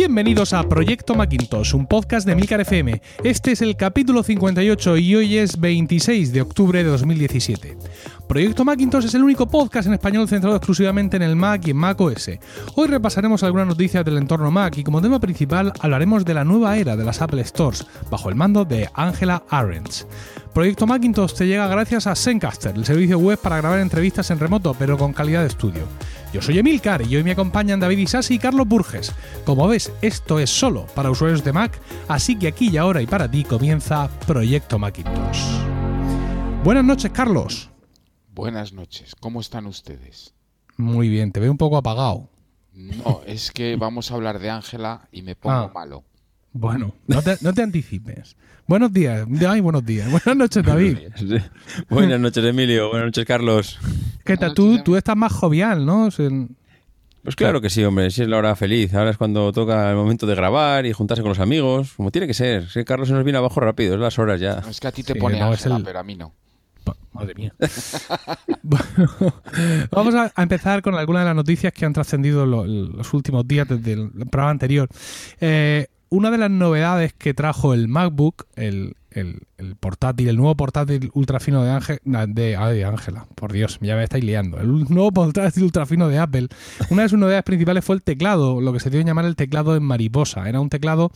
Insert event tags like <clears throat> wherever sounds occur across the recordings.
Bienvenidos a Proyecto Macintosh, un podcast de Milcar FM. Este es el capítulo 58 y hoy es 26 de octubre de 2017. Proyecto Macintosh es el único podcast en español centrado exclusivamente en el Mac y en Mac OS. Hoy repasaremos algunas noticias del entorno Mac y como tema principal hablaremos de la nueva era de las Apple Stores, bajo el mando de Angela Arendt. Proyecto Macintosh te llega gracias a Zencaster, el servicio web para grabar entrevistas en remoto pero con calidad de estudio. Yo soy Emilcar y hoy me acompañan David Isasi y Carlos Burges. Como ves, esto es solo para usuarios de Mac, así que aquí y ahora y para ti comienza Proyecto Macintosh. Buenas noches, Carlos. Buenas noches, ¿cómo están ustedes? Muy bien, te veo un poco apagado. No, es que vamos a hablar de Ángela y me pongo Ah. malo. Bueno, no te, no te anticipes. Buenos días. Ay, buenos días. <laughs> Buenas noches, David. Buenas noches, Emilio. Buenas noches, Carlos. ¿Qué tal? Tú, tú estás más jovial, ¿no? O sea, Pues claro que sí, hombre. Sí es la hora feliz. Ahora es cuando toca el momento de grabar y juntarse con los amigos. Como tiene que ser. Sí, Carlos se nos viene abajo rápido. Es las horas ya. Es que a ti te Sí, pone no, Ángela, el- pero a mí no. Madre mía. Bueno, <laughs> <laughs> vamos a, a empezar con algunas de las noticias que han trascendido lo- los últimos días desde el programa anterior. Eh, una de las novedades que trajo el MacBook, el, el- portátil, el nuevo portátil ultrafino de Ángel, de, ay, de Ángela, por Dios, ya me estáis liando. El nuevo portátil ultrafino de Apple. Una de sus novedades principales fue el teclado, lo que se dio a llamar el teclado en mariposa. Era un teclado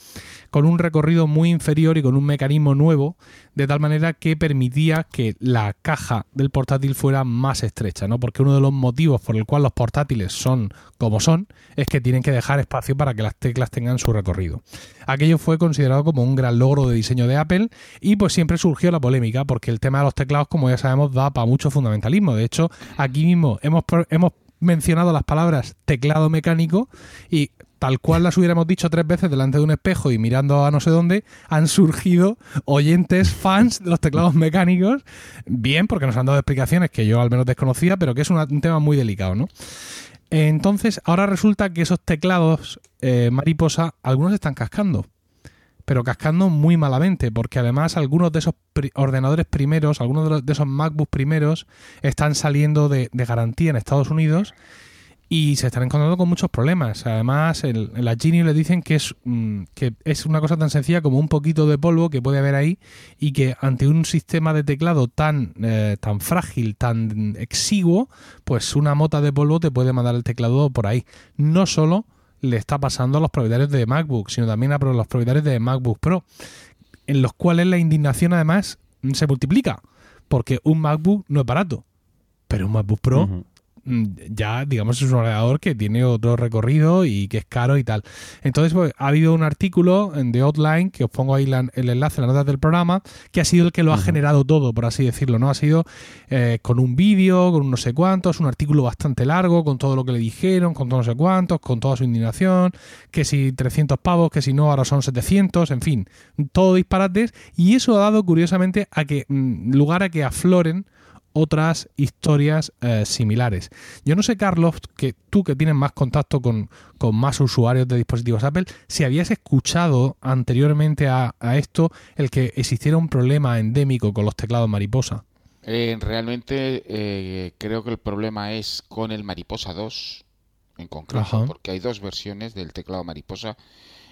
con un recorrido muy inferior y con un mecanismo nuevo, de tal manera que permitía que la caja del portátil fuera más estrecha, ¿no? Porque uno de los motivos por el cual los portátiles son como son es que tienen que dejar espacio para que las teclas tengan su recorrido. Aquello fue considerado como un gran logro de diseño de Apple y pues siempre surgió la polémica porque el tema de los teclados, como ya sabemos, da para mucho fundamentalismo. De hecho, aquí mismo hemos, hemos mencionado las palabras teclado mecánico y tal cual las hubiéramos dicho tres veces delante de un espejo y mirando a no sé dónde, han surgido oyentes, fans de los teclados mecánicos, bien, porque nos han dado explicaciones que yo al menos desconocía, pero que es un tema muy delicado, ¿no? Entonces, ahora resulta que esos teclados eh, mariposa, algunos están cascando, pero cascando muy malamente, porque además algunos de esos ordenadores primeros, algunos de, de esos MacBook primeros, están saliendo de, de garantía en Estados Unidos y se están encontrando con muchos problemas. Además, el, en la Genius le dicen que es, mm, que es una cosa tan sencilla como un poquito de polvo que puede haber ahí y que ante un sistema de teclado tan, eh, tan frágil, tan exiguo, pues una mota de polvo te puede mandar el teclado por ahí. No solo le está pasando a los propietarios de MacBook, sino también a los propietarios de MacBook Pro, en los cuales la indignación además se multiplica, porque un MacBook no es barato, pero un MacBook Pro ya, digamos, es un ordenador que tiene otro recorrido y que es caro y tal. Entonces, pues, ha habido un artículo en The Outline, que os pongo ahí la- el enlace en las notas del programa, que ha sido el que lo ha generado todo, por así decirlo, ¿no? Ha sido eh, con un vídeo, con un no sé cuántos, un artículo bastante largo, con todo lo que le dijeron, con todo no sé cuántos, con toda su indignación, que si 300 pavos, que si no, ahora son 700, en fin, todo disparates, y eso ha dado, curiosamente, a que, mm, lugar a que afloren otras historias eh, similares. Yo no sé, Carlos, que tú que tienes más contacto con, con más usuarios de dispositivos Apple, si habías escuchado anteriormente a, a esto el que existiera un problema endémico con los teclados mariposa. Eh, realmente eh, creo que el problema es con el Mariposa 2 en concreto, Ajá. porque hay dos versiones del teclado Mariposa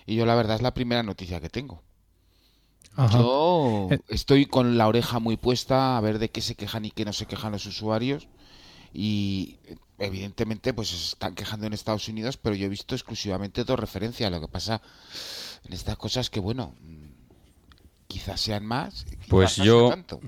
y yo la verdad es la primera noticia que tengo. Ajá. Yo Eh. estoy con la oreja muy puesta a ver de qué se quejan y qué no se quejan los usuarios y eh, evidentemente pues se están quejando en Estados Unidos, pero yo he visto exclusivamente dos referencias. Lo que pasa en estas cosas que bueno, mm, quizás sean más, quizás Pues no yo- tanto.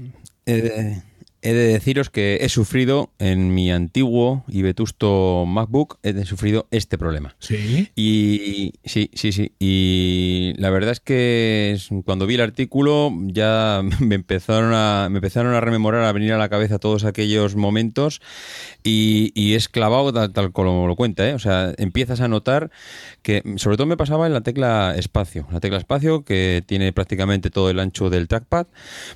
De, he de deciros que he sufrido en mi antiguo y vetusto MacBook, he sufrido este problema. Sí. Y sí, sí, sí. Y la verdad es que cuando vi el artículo ya <laughs> me empezaron a, me empezaron a rememorar, a venir a la cabeza todos aquellos momentos y, y es clavado tal, tal como lo cuenta, ¿eh? O sea, empiezas a notar que sobre todo me pasaba en la tecla espacio. La tecla espacio que tiene prácticamente todo el ancho del trackpad,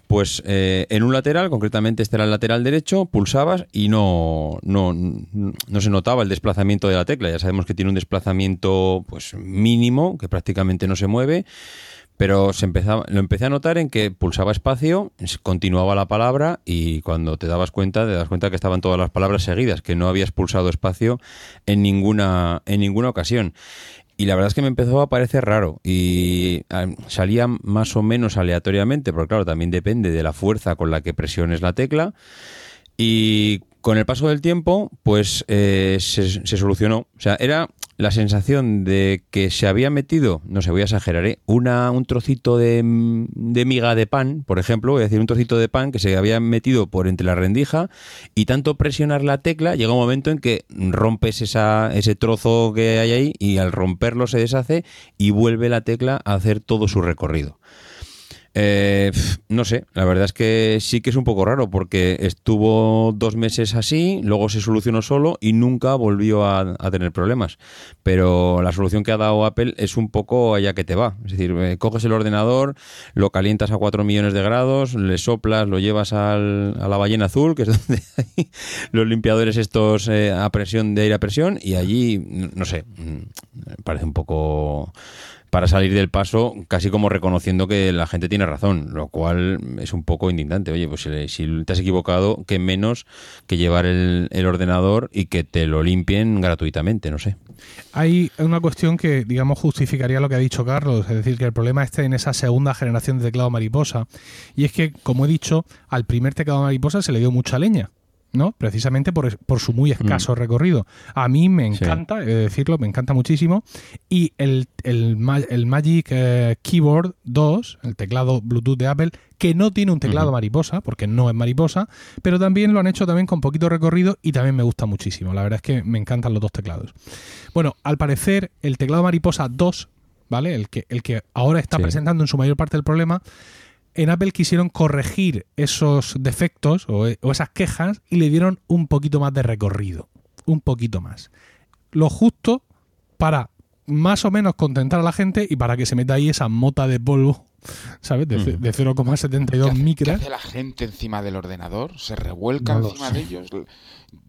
pues eh, en un lateral, concretamente este el lateral derecho, pulsabas y no, no, no se notaba el desplazamiento de la tecla. Ya sabemos que tiene un desplazamiento pues mínimo, que prácticamente no se mueve. Pero se empezaba, lo empecé a notar en que pulsaba espacio, continuaba la palabra y cuando te dabas cuenta, te das cuenta que estaban todas las palabras seguidas, que no habías pulsado espacio en ninguna, en ninguna ocasión. Y la verdad es que me empezó a parecer raro y salía más o menos aleatoriamente, porque claro, también depende de la fuerza con la que presiones la tecla. Y con el paso del tiempo, pues eh, se, solucionó. O sea, era la sensación de que se había metido, no sé, voy a exagerar, ¿eh? Una, un trocito de, de, miga de pan, por ejemplo, a decir un trocito de pan que se había metido por entre la rendija y tanto presionar la tecla, llega un momento en que rompes esa, ese trozo que hay ahí y al romperlo se deshace y vuelve la tecla a hacer todo su recorrido. Eh, no sé, la verdad es que sí que es un poco raro porque estuvo dos meses así, luego se solucionó solo y nunca volvió a, tener problemas. Pero la solución que ha dado Apple es un poco allá que te va. Es decir, eh, coges el ordenador, lo calientas a 4 millones de grados, le soplas, lo llevas a la ballena azul, que es <laughs> donde hay los limpiadores estos eh, a presión de aire a presión, y allí, no sé, mm, parece un poco para salir del paso, casi como reconociendo que la gente tiene razón, lo cual es un poco indignante. Oye, pues si, te has equivocado, que menos que llevar el, ordenador y que te lo limpien gratuitamente, no sé. Hay una cuestión que, digamos, justificaría lo que ha dicho Carlos, es decir, que el problema está en esa segunda generación de teclado mariposa. Y es que, como he dicho, al primer teclado mariposa se le dio mucha leña. ¿No? Precisamente por, su muy escaso mm. recorrido. A mí me encanta, he de decirlo, me encanta muchísimo. Y el, el, Magic eh, Keyboard 2, el teclado Bluetooth de Apple, que no tiene un teclado mariposa, porque no es mariposa, pero también lo han hecho también con poquito recorrido y también me gusta muchísimo. La verdad es que me encantan los dos teclados. Bueno, al parecer, el teclado mariposa 2, ¿vale? El que, el que ahora está presentando en su mayor parte el problema, en Apple quisieron corregir esos defectos o, esas quejas y le dieron un poquito más de recorrido. Un poquito más. Lo justo para más o menos contentar a la gente y para que se meta ahí esa mota de polvo, ¿sabes? De, 0,72 micras. ¿Qué hace la gente encima del ordenador? ¿Se revuelca encima de ellos?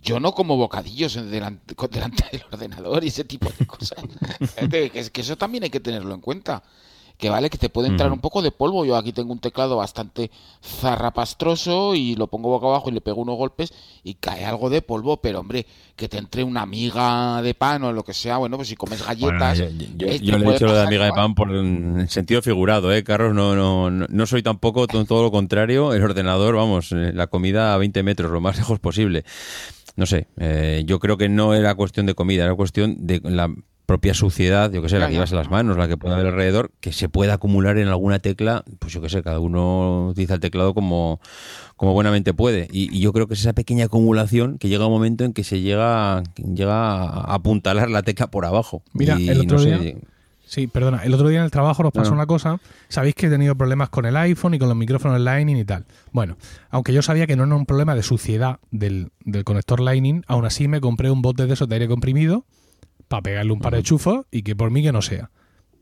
Yo no como bocadillos delante, delante del ordenador y ese tipo de cosas. <laughs> que, que eso también hay que tenerlo en cuenta que vale, que te puede entrar un poco de polvo. Yo aquí tengo un teclado bastante zarrapastroso y lo pongo boca abajo y le pego unos golpes y cae algo de polvo, pero hombre, que te entre una miga de pan o lo que sea, bueno, pues si comes galletas... yo, le he dicho lo de amiga de pan por en sentido figurado, ¿eh, Carlos? No, no, no, soy tampoco todo lo contrario. El ordenador, vamos, eh, la comida a 20 metros, lo más <laughs> lejos posible no sé, eh, yo creo que no era cuestión de comida, era cuestión de la propia suciedad, yo que sé, la que llevas en las manos, la que puede haber alrededor, que se pueda acumular en alguna tecla, pues yo que sé, cada uno utiliza el teclado como, como buenamente puede. Y, yo creo que es esa pequeña acumulación que llega un momento en que se llega, llega a apuntalar la tecla por abajo. Mira, el otro día... Sí, perdona. El otro día en el trabajo nos pasó una cosa. Sabéis que he tenido problemas con el iPhone y con los micrófonos Lightning y tal. Bueno, aunque yo sabía que no era un problema de suciedad del, del conector Lightning, aún así me compré un bote de esos de aire comprimido para pegarle un par de chufos y que por mí que no sea.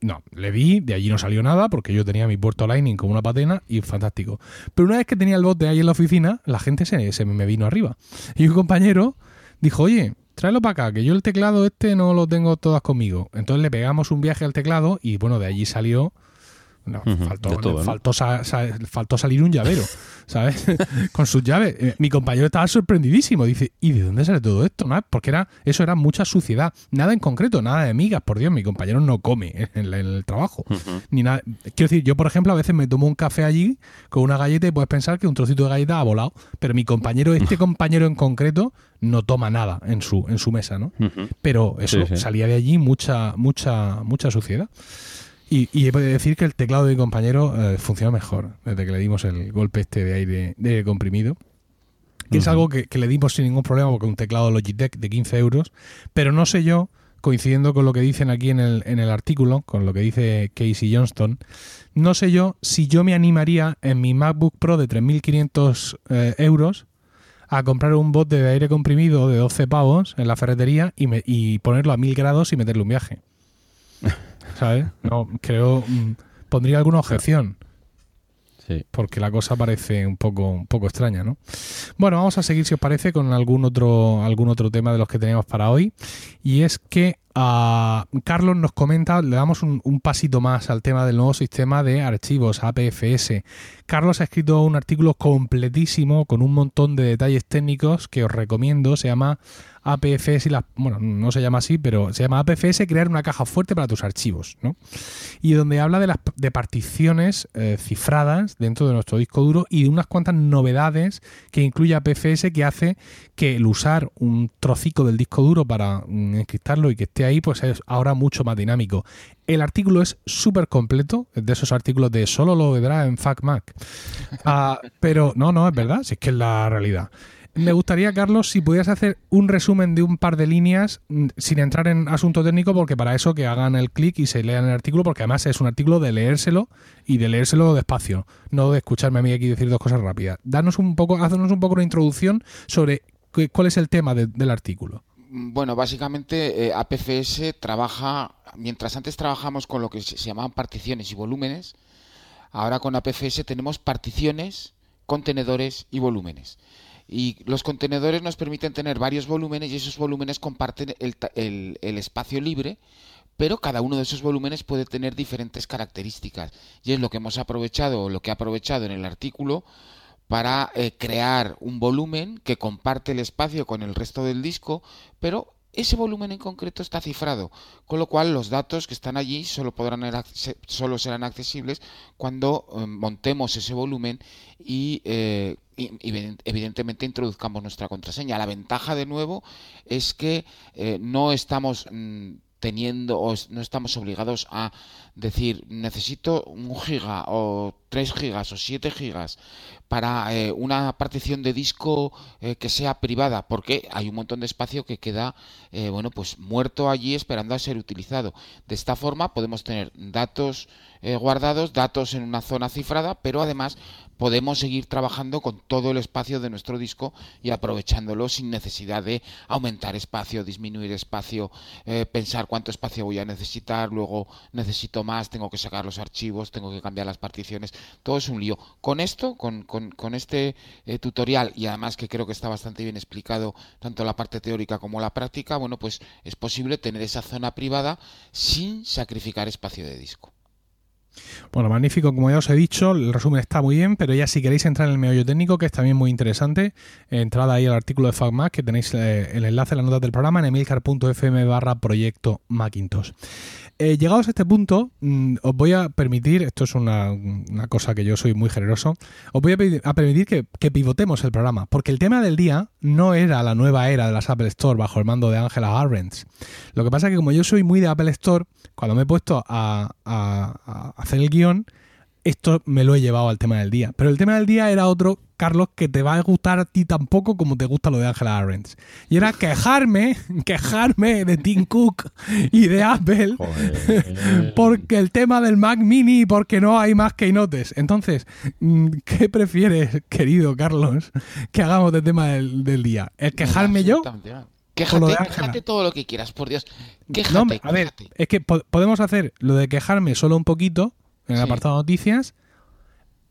No, le di, de allí no salió nada porque yo tenía mi puerto Lightning como una patena y fantástico. Pero una vez que tenía el bote ahí en la oficina, la gente se, se me vino arriba. Y un compañero dijo, oye, tráelo para acá, que yo el teclado este no lo tengo todas conmigo. Entonces le pegamos un viaje al teclado y bueno, de allí salió no, faltó, faltó, salir un llavero, ¿sabes? <laughs> Con sus llaves. Eh, mi compañero estaba sorprendidísimo. Dice, ¿y de dónde sale todo esto? Porque era, eso era mucha suciedad. Nada en concreto, nada de migas. Por Dios, mi compañero no come en, el trabajo. Ni nada. Quiero decir, yo, por ejemplo, a veces me tomo un café allí con una galleta y puedes pensar que un trocito de galleta ha volado. Pero mi compañero, este compañero en concreto, no toma nada en su, en su mesa, ¿no? Pero eso, salía de allí mucha, mucha, mucha suciedad. Y, y he de decir que el teclado de mi compañero eh, funciona mejor desde que le dimos el golpe este de aire, de comprimido. Que es algo que, le dimos sin ningún problema porque un teclado Logitech de 15 euros. Pero no sé yo, coincidiendo con lo que dicen aquí en el, en el artículo, con lo que dice Casey Johnston, no sé yo si yo me animaría en mi MacBook Pro de 3.500 eh, euros a comprar un bot de aire comprimido de 12 pavos en la ferretería y, y ponerlo a 1000 grados y meterle un viaje. ¿Sabes? No, creo, mm, pondría alguna objeción. Sí. Porque la cosa parece un poco, un poco extraña, ¿no? Bueno, vamos a seguir, si os parece, con algún otro, algún otro tema de los que tenemos para hoy. Y es que Carlos nos comenta, le damos un, un, pasito más al tema del nuevo sistema de archivos APFS. Carlos ha escrito un artículo completísimo con un montón de detalles técnicos que os recomiendo. Se llama APFS y la, bueno, no se llama así, pero se llama APFS crear una caja fuerte para tus archivos, ¿no? Y donde habla de las de particiones eh, cifradas dentro de nuestro disco duro y de unas cuantas novedades que incluye APFS que hace que el usar un trocico del disco duro para mm, encriptarlo y que esté ahí, pues es ahora mucho más dinámico. El artículo es súper completo, de esos artículos de solo lo verá en FacMac. Ah, pero no, no, es verdad, si es que es la realidad me gustaría, Carlos, si pudieras hacer un resumen de un par de líneas mm, sin entrar en asunto técnico, porque para eso que hagan el clic y se lean el artículo, porque además es un artículo de leérselo y de leérselo despacio, no de escucharme a mí aquí decir dos cosas rápidas. Danos un poco, haznos un poco una introducción sobre cuál es el tema del artículo. Bueno, básicamente eh, APFS trabaja, mientras antes trabajamos con lo que se llamaban particiones y volúmenes, ahora con APFS tenemos particiones, contenedores y volúmenes. Y los contenedores nos permiten tener varios volúmenes y esos volúmenes comparten el, espacio libre, pero cada uno de esos volúmenes puede tener diferentes características. Y es lo que hemos aprovechado, o lo que he aprovechado en el artículo, para eh, crear un volumen que comparte el espacio con el resto del disco, pero ese volumen en concreto está cifrado, con lo cual los datos que están allí solo, podrán solo serán accesibles cuando eh, montemos ese volumen y, eh, evidentemente introduzcamos nuestra contraseña. La ventaja de nuevo es que eh, no estamos mm, teniendo o no estamos obligados a decir necesito un giga o 3 gigas o 7 gigas para eh, una partición de disco eh, que sea privada porque hay un montón de espacio que queda eh, bueno pues muerto allí esperando a ser utilizado. De esta forma podemos tener datos guardados datos en una zona cifrada pero además podemos seguir trabajando con todo el espacio de nuestro disco y aprovechándolo sin necesidad de aumentar espacio disminuir espacio pensar cuánto espacio voy a necesitar luego necesito más, tengo que sacar los archivos, tengo que cambiar las particiones, todo es un lío. Con esto, con, este eh, tutorial y además que creo que está bastante bien explicado tanto la parte teórica como la práctica, bueno, pues es posible tener esa zona privada sin sacrificar espacio de disco. Bueno, magnífico, como ya os he dicho, el resumen está muy bien, pero ya si queréis entrar en el meollo técnico, que es también muy interesante, entrad ahí al artículo de FacMac, que tenéis eh, el enlace en las notas del programa en emilcar.fm barra proyecto Macintosh. Eh, llegados a este punto, mm, os voy a permitir, esto es una, cosa que yo soy muy generoso, os voy a, permitir que, pivotemos el programa, porque el tema del día no era la nueva era de las Apple Store bajo el mando de Angela Arbenz. Lo que pasa es que como yo soy muy de Apple Store, cuando me he puesto a hacer el guion, esto me lo he llevado al tema del día. Pero el tema del día era otro, Carlos, que te va a gustar a ti tampoco como te gusta lo de Angela Arendt. Y era quejarme, <laughs> quejarme de Tim Cook y de Apple <laughs> porque el tema del Mac Mini, porque no hay más keynotes. Entonces, mm, ¿qué prefieres, querido Carlos, que hagamos del tema del, día? ¿El quejarme yo? Quéjate, quéjate todo lo que quieras, por Dios. Quéjate, a ver, es que podemos hacer lo de quejarme solo un poquito en el apartado noticias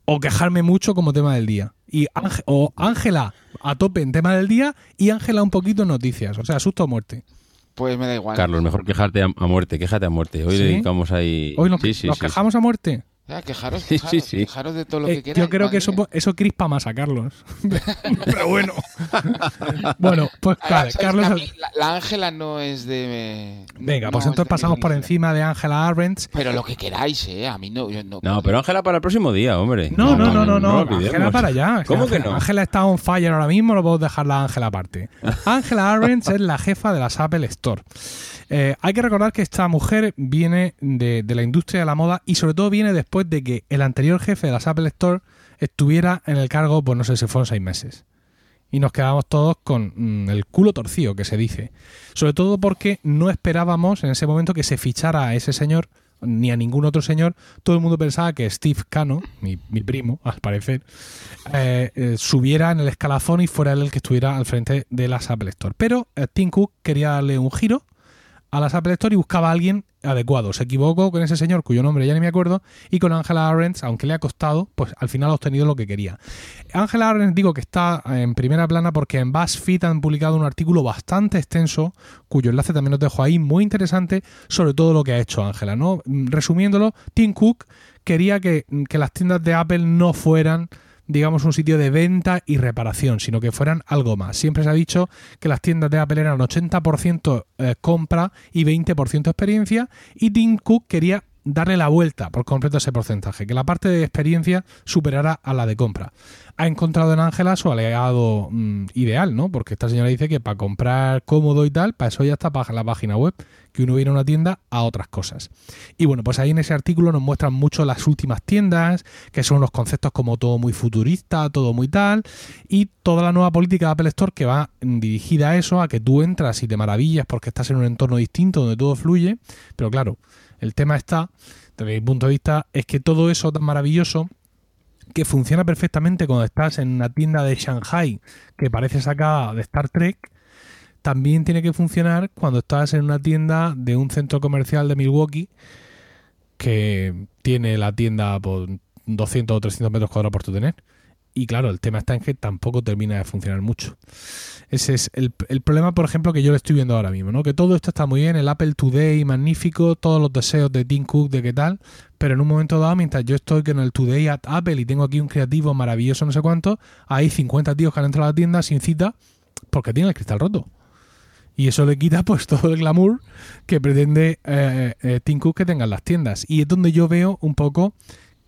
o quejarme mucho como tema del día. Y o Ángela a tope en tema del día y Ángela un poquito en noticias. O sea, susto o muerte. Pues me da igual. Carlos, mejor quejarte a, muerte, quéjate a muerte. Hoy dedicamos ahí. Hoy nos, quejamos a muerte. Quejaros, quejaros, de todo lo que eh, quieras. Yo creo que eso, eso crispa más a Carlos. <laughs> Pero bueno. <laughs> bueno, pues Carlos. La Ángela no es de. Venga, pues entonces pasamos por encima de Ángela Arbenz. Pero lo que queráis, ¿eh? A mí no. no, no, pero Ángela para el próximo día, hombre. No, no, no, no. no, Ángela para allá. <laughs> ¿Cómo que no? Ángela está on fire ahora mismo, lo puedo dejar la Ángela aparte. Ángela Arbenz es la jefa de las Apple Store. Eh, hay que recordar que esta mujer viene de, la industria de la moda y sobre todo viene después de que el anterior jefe de las Apple Store estuviera en el cargo, pues no sé si fueron seis meses. Y nos quedamos todos con mm, el culo torcido, que se dice. Sobre todo porque no esperábamos en ese momento que se fichara a ese señor, ni a ningún otro señor. Todo el mundo pensaba que Steve Cano, mi, primo, <laughs> al parecer, eh, eh, subiera en el escalafón y fuera él el que estuviera al frente de las Apple Store. Pero Tim Cook quería darle un giro a las Apple Store y buscaba a alguien adecuado. Se equivocó con ese señor cuyo nombre ya ni me acuerdo y con Angela Arendt, aunque le ha costado, pues al final ha obtenido lo que quería. Angela Arendt digo que está en primera plana porque en BuzzFeed han publicado un artículo bastante extenso, cuyo enlace también os dejo ahí, muy interesante, sobre todo lo que ha hecho Angela. ¿no? Resumiéndolo, Tim Cook quería que, que las tiendas de Apple no fueran digamos, un sitio de venta y reparación, sino que fueran algo más. Siempre se ha dicho que las tiendas de Apple eran 80% eh, compra y 20% experiencia, y Tim Cook quería darle la vuelta por completo a ese porcentaje, que la parte de experiencia superara a la de compra. Ha encontrado en Ángela su aliado mm, ideal, ¿no? Porque esta señora dice que para comprar cómodo y tal, para eso ya está para la página web, que uno viene a una tienda a otras cosas. Y bueno, pues ahí en ese artículo nos muestran mucho las últimas tiendas, que son unos conceptos como todo muy futurista, todo muy tal, y toda la nueva política de Apple Store que va dirigida a eso, a que tú entras y te maravillas porque estás en un entorno distinto donde todo fluye, pero claro, el tema está, desde mi punto de vista, es que todo eso tan maravilloso que funciona perfectamente cuando estás en una tienda de Shanghai que parece sacada de Star Trek, también tiene que funcionar cuando estás en una tienda de un centro comercial de Milwaukee que tiene la tienda por 200 o 300 metros cuadrados por tu tener. Y claro, el tema está en que tampoco termina de funcionar mucho. Ese es el, problema, por ejemplo, que yo le estoy viendo ahora mismo, ¿no? Que todo esto está muy bien, el Apple Today magnífico, todos los deseos de Tim Cook de qué tal, pero en un momento dado, mientras yo estoy con el Today at Apple y tengo aquí un creativo maravilloso no sé cuánto, hay 50 tíos que han entrado a la tienda sin cita porque tienen el cristal roto. Y eso le quita pues <laughs> todo el glamour que pretende eh, eh, Tim Cook que tengan las tiendas. Y es donde yo veo un poco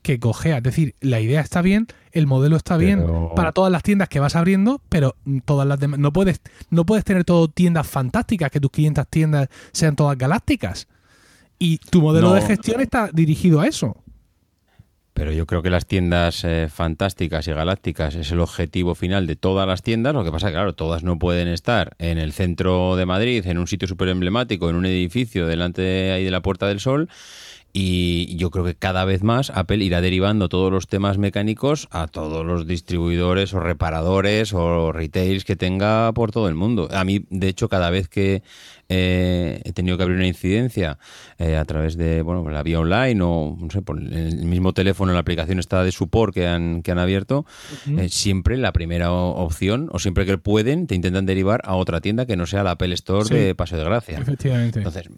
que cojea. Es decir, la idea está bien, el modelo está bien para todas las tiendas que vas abriendo, pero todas las demás. No puedes, no puedes tener todo tiendas fantásticas, que tus 500 tiendas sean todas galácticas. Y tu modelo de gestión está dirigido a eso. Pero yo creo que las tiendas eh, fantásticas y galácticas es el objetivo final de todas las tiendas. Lo que pasa es que, claro, todas no pueden estar en el centro de Madrid, en un sitio súper emblemático, en un edificio delante de ahí de la Puerta del Sol y yo creo que cada vez más Apple irá derivando todos los temas mecánicos a todos los distribuidores o reparadores o retails que tenga por todo el mundo. A mí, de hecho, cada vez que eh, he tenido que abrir una incidencia eh, a través de bueno la vía online o no sé por el mismo teléfono la aplicación está de support que han que han abierto eh, siempre la primera opción o siempre que pueden te intentan derivar a otra tienda que no sea la Apple Store de Paseo de Gracia. Efectivamente. Entonces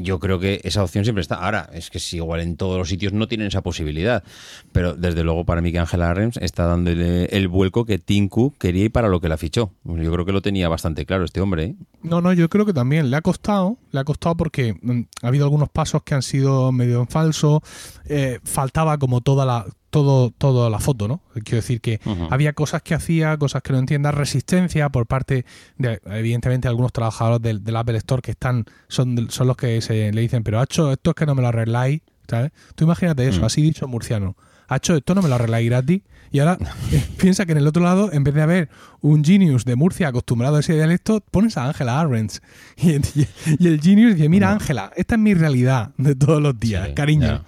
yo creo que esa opción siempre está. Ahora es que si igual en todos los sitios no tienen esa posibilidad. Pero desde luego para mí que Angela Rems está dándole el vuelco que Tinku quería y para lo que la fichó. Yo creo que lo tenía bastante claro este hombre no no yo creo que también le ha costado, le ha costado porque mm, ha habido algunos pasos que han sido medio en falso, eh, faltaba como toda la todo toda la foto, ¿no? Quiero decir que había cosas que hacía, cosas que no entienda, resistencia por parte de, evidentemente, algunos trabajadores del, Apple Store que están, son, son los que se le dicen, pero hecho esto es que no me lo arregláis, ¿sabes? Tú imagínate eso, mm. así dicho murciano. Hacho, esto no me lo arregláis gratis. Y ahora <laughs> eh, piensa que en el otro lado, en vez de haber un genius de Murcia acostumbrado a ese dialecto, pones a Ángela Arbenz. <laughs> Y, el genius dice, mira Ángela, esta es mi realidad de todos los días, cariño.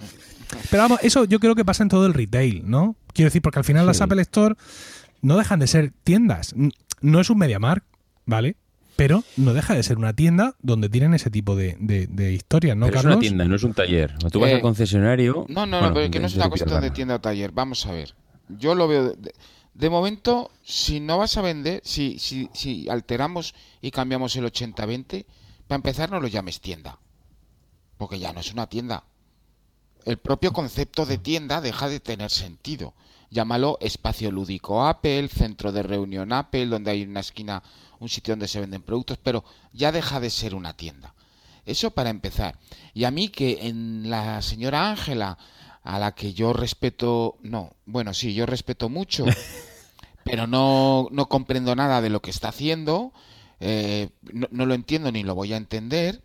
Pero vamos, eso yo creo que pasa en todo el retail, ¿no? Quiero decir, porque al final las Apple Store no dejan de ser tiendas. No es un MediaMark, ¿vale? Pero no deja de ser una tienda donde tienen ese tipo de, de, historias, ¿no, pero Es una tienda, no es un taller. Tú vas al eh, concesionario. No, no, no, pero que no es una cuestión de tienda o taller. Vamos a ver. Yo lo veo. De, momento, si no vas a vender, si, si, si alteramos y cambiamos el 80-20, para empezar, no lo llames tienda. Porque ya no es una tienda. El propio concepto de tienda deja de tener sentido. Llámalo espacio lúdico Apple, centro de reunión Apple, donde hay una esquina un sitio donde se venden productos, pero ya deja de ser una tienda. Eso para empezar. Y a mí que en la señora Ángela, a la que yo respeto, no, bueno, sí, yo respeto mucho, <laughs> pero no, no comprendo nada de lo que está haciendo, eh, no, lo entiendo ni lo voy a entender.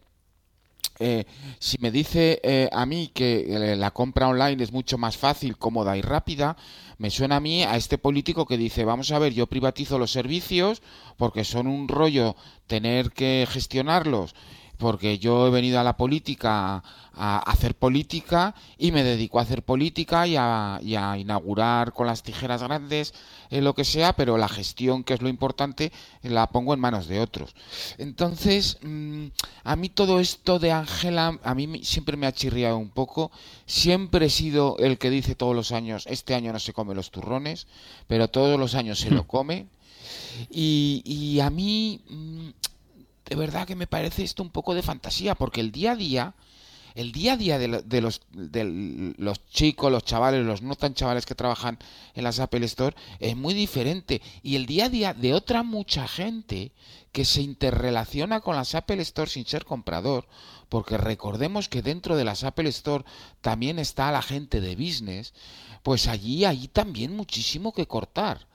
Eh, si me dice eh, a mí que la compra online es mucho más fácil, cómoda y rápida, me suena a mí a este político que dice, vamos a ver, yo privatizo los servicios porque son un rollo tener que gestionarlos porque yo he venido a la política a hacer política y me dedico a hacer política y a, inaugurar con las tijeras grandes eh, lo que sea, pero la gestión, que es lo importante, la pongo en manos de otros. Entonces, mm, a mí todo esto de Ángela, a mí siempre me ha chirriado un poco. Siempre he sido el que dice todos los años, este año no se come los turrones, pero todos los años se lo <clears throat> come. Y, y a mí, mm, de verdad que me parece esto un poco de fantasía, porque el día a día el día a día de, los, de los chicos, los chavales, los no tan chavales que trabajan en las Apple Store es muy diferente. Y el día a día de otra mucha gente que se interrelaciona con las Apple Store sin ser comprador, porque recordemos que dentro de las Apple Store también está la gente de business, pues allí hay también muchísimo que cortar.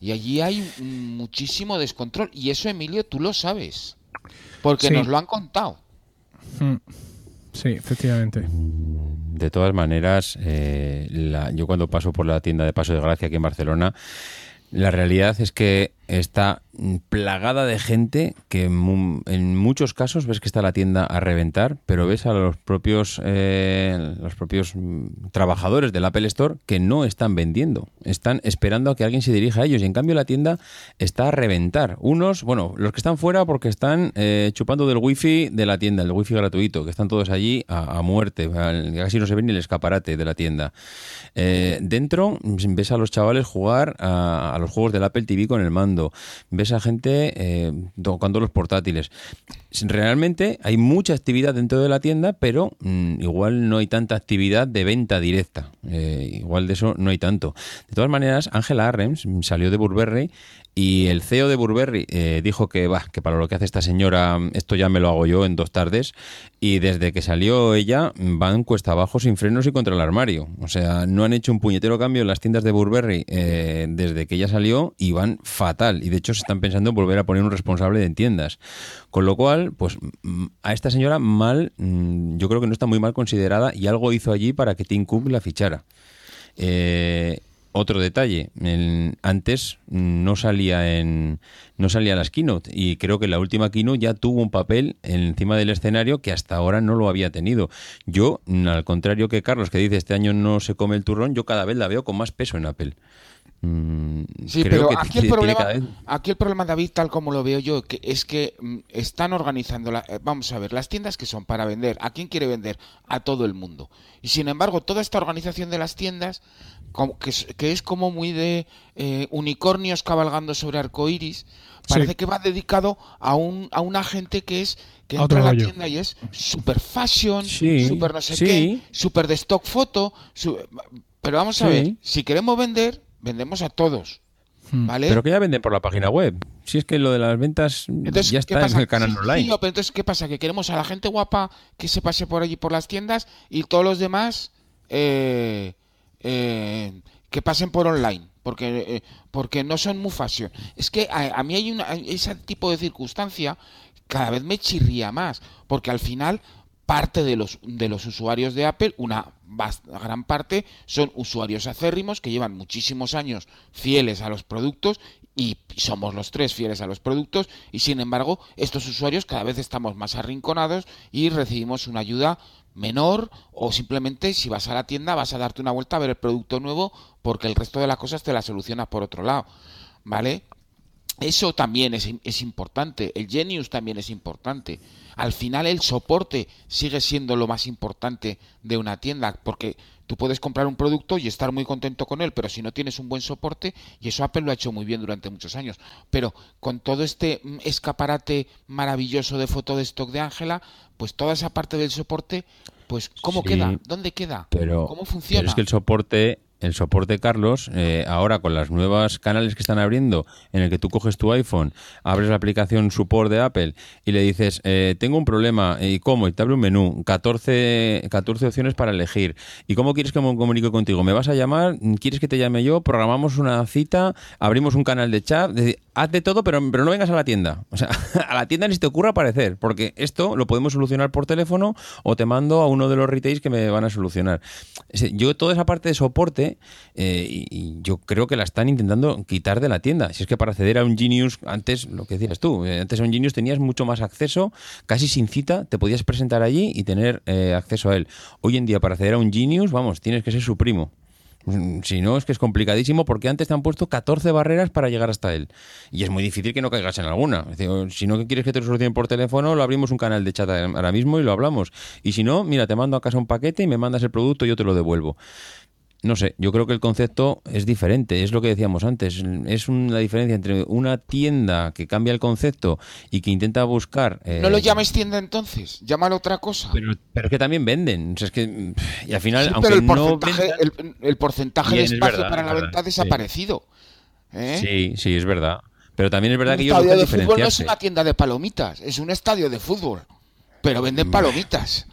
Y allí hay muchísimo descontrol. Y eso, Emilio, tú lo sabes. Porque nos lo han contado. Hmm. Sí, efectivamente. De todas maneras, eh, yo cuando paso por la tienda de Paso de Gracia aquí en Barcelona, la realidad es que está plagada de gente que en muchos casos ves que está la tienda a reventar, pero ves a los propios eh, los propios mm, trabajadores del Apple Store que no están vendiendo, están esperando a que alguien se dirija a ellos y en cambio la tienda está a reventar. Unos, bueno, los que están fuera porque están eh, chupando del wifi de la tienda, el wifi gratuito, que están todos allí a, muerte, casi no se ve ni el escaparate de la tienda. Eh, dentro ves a los chavales jugar a, a los juegos del Apple TV con el mando, ves a gente eh, tocando los portátiles. Realmente hay mucha actividad dentro de la tienda, pero mm, igual no hay tanta actividad de venta directa. Eh, igual de eso no hay tanto. De todas maneras, Angela Arrems salió de Burberry y el CEO de Burberry eh, dijo que, va, que para lo que hace esta señora, esto ya me lo hago yo en dos tardes. Y desde que salió ella, van cuesta abajo sin frenos y contra el armario. O sea, no han hecho un puñetero cambio en las tiendas de Burberry eh, desde que ella salió y van fatal. Y de hecho se están pensando en volver a poner un responsable de tiendas. Con lo cual, pues a esta señora mal, mm, yo creo que no está muy mal considerada y algo hizo allí para que Tim Cook la fichara. Eh, otro detalle, antes no salía en no salía las keynote y creo que la última keynote ya tuvo un papel encima del escenario que hasta ahora no lo había tenido. Yo, al contrario que Carlos que dice este año no se come el turrón, yo cada vez la veo con más peso en Apple. Mm, sí, pero aquí el, problema, aquí el problema, David, tal como lo veo yo, que es que mm, están organizando, la, eh, vamos a ver, las tiendas que son para vender, ¿a quién quiere vender? A todo el mundo. Y sin embargo, toda esta organización de las tiendas, que, es, como muy de eh, unicornios cabalgando sobre arcoiris, parece que va dedicado a, un, a una gente que es que entra a la tienda y es super fashion, super no sé qué, super de stock foto, pero vamos a ver, si queremos vender, vendemos a todos. Hmm. ¿Vale? Pero que ya venden por la página web. Si es que lo de las ventas ya está en el canal online. Sí, pero entonces, ¿qué pasa? Que queremos a la gente guapa que se pase por allí por las tiendas y todos los demás eh, eh, que pasen por online. Porque, eh, porque no son muy fashion. Es que a, mí hay una, ese tipo de circunstancia cada vez me chirría más. Porque al final parte de los, de los usuarios de Apple, una gran parte, son usuarios acérrimos que llevan muchísimos años fieles a los productos y somos los tres fieles a los productos y sin embargo estos usuarios cada vez estamos más arrinconados y recibimos una ayuda menor o simplemente si vas a la tienda vas a darte una vuelta a ver el producto nuevo porque el resto de las cosas te las solucionas por otro lado, ¿vale? Eso también es, es importante, el Genius también es importante al final el soporte sigue siendo lo más importante de una tienda, porque tú puedes comprar un producto y estar muy contento con él, pero si no tienes un buen soporte, y eso Apple lo ha hecho muy bien durante muchos años, pero con todo este mm, escaparate maravilloso de foto de stock de Ángela, pues toda esa parte del soporte, pues ¿cómo queda? ¿Dónde queda? ¿Cómo funciona? Pero es que el soporte el soporte Carlos, eh, ahora con las nuevas canales que están abriendo, en el que tú coges tu iPhone, abres la aplicación Support de Apple y le dices, eh, tengo un problema, ¿y cómo? Y te abre un menú, 14, 14 opciones para elegir. ¿Y cómo quieres que me comunique contigo? ¿Me vas a llamar? ¿Quieres que te llame yo? ¿Programamos una cita? ¿Abrimos un canal de chat? haz de todo, pero, pero no vengas a la tienda. <laughs> O sea, a la tienda ni se te ocurra aparecer, porque esto lo podemos solucionar por teléfono o te mando a uno de los retails que me van a solucionar. Yo toda esa parte de soporte, eh, y yo creo que la están intentando quitar de la tienda. Si es que para acceder a un Genius, antes, lo que decías tú, eh, antes a un Genius tenías mucho más acceso, casi sin cita, te podías presentar allí y tener eh, acceso a él. Hoy en día, para acceder a un Genius, vamos, tienes que ser su primo. Mm, si no, es que es complicadísimo porque antes te han puesto 14 barreras para llegar hasta él. Y es muy difícil que no caigas en alguna. si no quieres que te lo solucionen por teléfono, lo abrimos un canal de chat ahora mismo y lo hablamos. Y si no, mira, te mando a casa un paquete y me mandas el producto y yo te lo devuelvo no sé, yo creo que el concepto es diferente, es lo que decíamos antes, es una diferencia entre una tienda que cambia el concepto y que intenta buscar... Eh, no lo llames tienda entonces, llámalo otra cosa. Pero, pero es que también venden, es que, y al final, aunque el porcentaje, el, porcentaje de espacio para la venta ha desaparecido. ¿eh? Sí, sí, es verdad. Pero también es verdad que yo... Un estadio de fútbol no es una tienda de palomitas, es un estadio de fútbol, pero venden palomitas.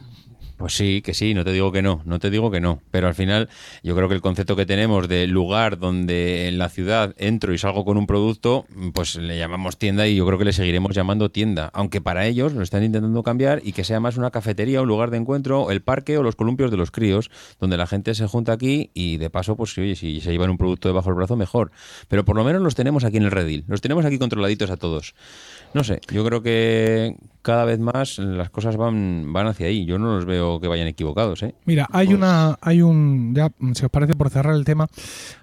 Pues sí, que sí, no te digo que no, no te digo que no, pero al final yo creo que el concepto que tenemos de lugar donde en la ciudad entro y salgo con un producto, pues le llamamos tienda y yo creo que le seguiremos llamando tienda, aunque para ellos lo están intentando cambiar y que sea más una cafetería, un lugar de encuentro, el parque o los columpios de los críos, donde la gente se junta aquí y de paso, pues oye, si se llevan un producto debajo del brazo, mejor. Pero por lo menos los tenemos aquí en el redil, los tenemos aquí controladitos a todos. No sé, yo creo que cada vez más las cosas van, van hacia ahí. Yo no los veo que vayan equivocados. ¿eh? Mira, hay pues una, hay un, ya si os parece por cerrar el tema,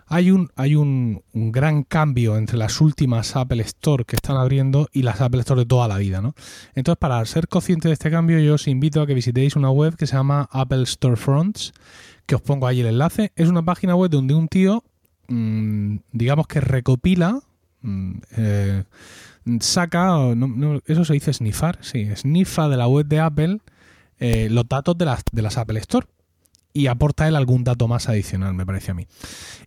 hay un, hay un, gran cambio entre las últimas Apple Store que están abriendo y las Apple Store de toda la vida, ¿no? Entonces, para ser consciente de este cambio, yo os invito a que visitéis una web que se llama Apple Storefronts, que os pongo ahí el enlace. Es una página web donde un tío, mm, digamos que recopila mm, eh, saca, eso se dice snifar, sí, snifa de la web de Apple eh, los datos de las, de las Apple Store y aporta él algún dato más adicional, me parece a mí.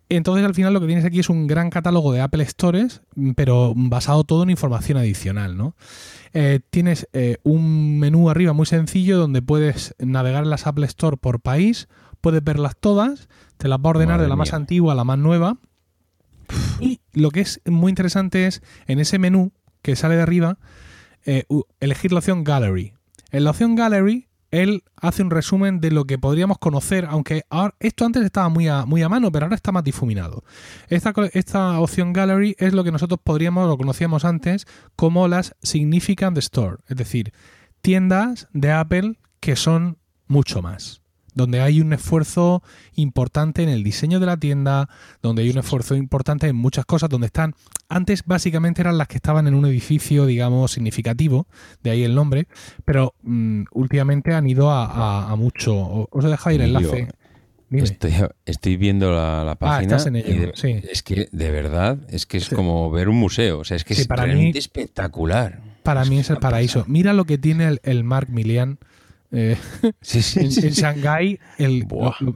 Entonces, al final lo que tienes aquí es un gran catálogo de Apple Stores, pero basado todo en información adicional, ¿no? Eh, tienes eh, un menú arriba muy sencillo donde puedes navegar en las Apple Store por país, puedes verlas todas, te las va a ordenar de la más antigua a la más nueva. Y lo que es muy interesante es en ese menú que sale de arriba, eh, elegir la opción Gallery. En la opción Gallery, él hace un resumen de lo que podríamos conocer, aunque esto antes estaba muy a, mano, pero ahora está más difuminado. Esta, esta opción Gallery es lo que nosotros podríamos, lo conocíamos antes, como las Significant Store, es decir, tiendas de Apple que son mucho más donde hay un esfuerzo importante en el diseño de la tienda, donde hay un esfuerzo importante en muchas cosas, donde están, antes básicamente eran las que estaban en un edificio, digamos, significativo, de ahí el nombre, pero mm, últimamente han ido a, mucho. Os he dejado el enlace. Estoy, viendo la, ah, página. sí. Es que de verdad, es que es como ver un museo. O sea, es que es realmente espectacular. Para mí es el paraíso. Mira lo que tiene el, el Mark Milian eh, en, Shanghái, el,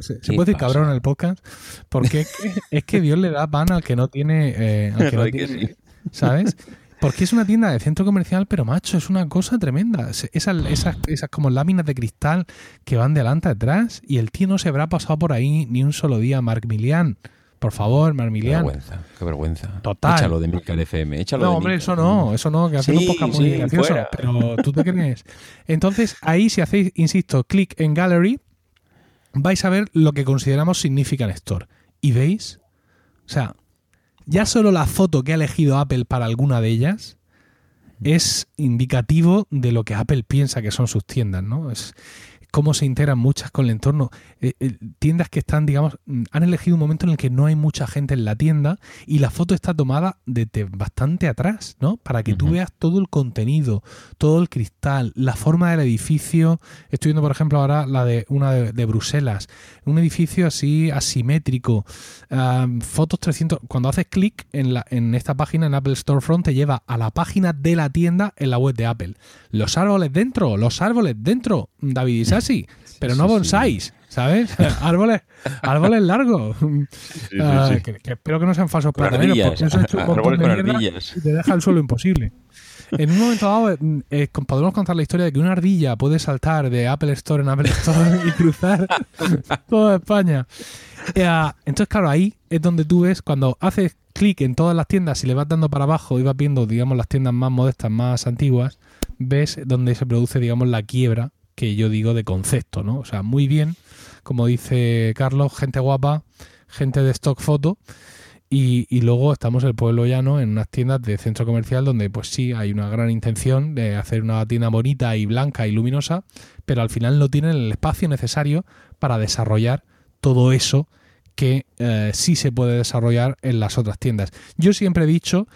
se, puede decir cabrón en el podcast, porque es que, Dios le da pan al que no tiene, eh, ¿sabes? Porque es una tienda de centro comercial, pero macho, es una cosa tremenda. Esas, esas, esas como láminas de cristal que van delante atrás y el tío no se habrá pasado por ahí ni un solo día, Mark Milian. Por favor, Marmilian. Qué vergüenza, qué vergüenza. Total. Échalo de Milcar FM, échalo No, hombre, eso no, eso no, que hace un poco muy gracioso. Pero tú te crees. Entonces, ahí si hacéis, insisto, clic en Gallery, vais a ver lo que consideramos Significant Store. ¿Y veis? O sea, ya solo la foto que ha elegido Apple para alguna de ellas es indicativo de lo que Apple piensa que son sus tiendas, ¿no? Es, cómo se integran muchas con el entorno. Eh, eh, tiendas que están, digamos, mm, han elegido un momento en el que no hay mucha gente en la tienda y la foto está tomada desde bastante atrás, ¿no? Para que tú veas todo el contenido, todo el cristal, la forma del edificio. Estoy viendo, por ejemplo, ahora la de una de, Bruselas. Un edificio así asimétrico. fotos 300. Cuando haces clic en, la, en esta página, en Apple Storefront, te lleva a la página de la tienda en la web de Apple. Los árboles dentro, los árboles dentro, David Isasi, pero no bonsáis. ¿Sabes? <laughs> árboles, árboles largos. Ah, que, espero que no sean falsos plataneros, porque eso ha hecho un montón de y te deja el suelo imposible. En un momento dado, eh, podemos contar la historia de que una ardilla puede saltar de Apple Store en Apple Store <laughs> y cruzar toda España. Eh, entonces, claro, ahí es donde tú ves cuando haces clic en todas las tiendas y le vas dando para abajo y vas viendo, digamos, las tiendas más modestas, más antiguas, ves donde se produce, digamos, la quiebra que yo digo de concepto, ¿no? O sea, muy bien, como dice Carlos, gente guapa, gente de stock foto. Y, y, luego estamos el pueblo llano, en unas tiendas de centro comercial donde pues sí hay una gran intención de hacer una tienda bonita y blanca y luminosa, pero al final no tienen el espacio necesario para desarrollar todo eso que eh, sí se puede desarrollar en las otras tiendas. Yo siempre he dicho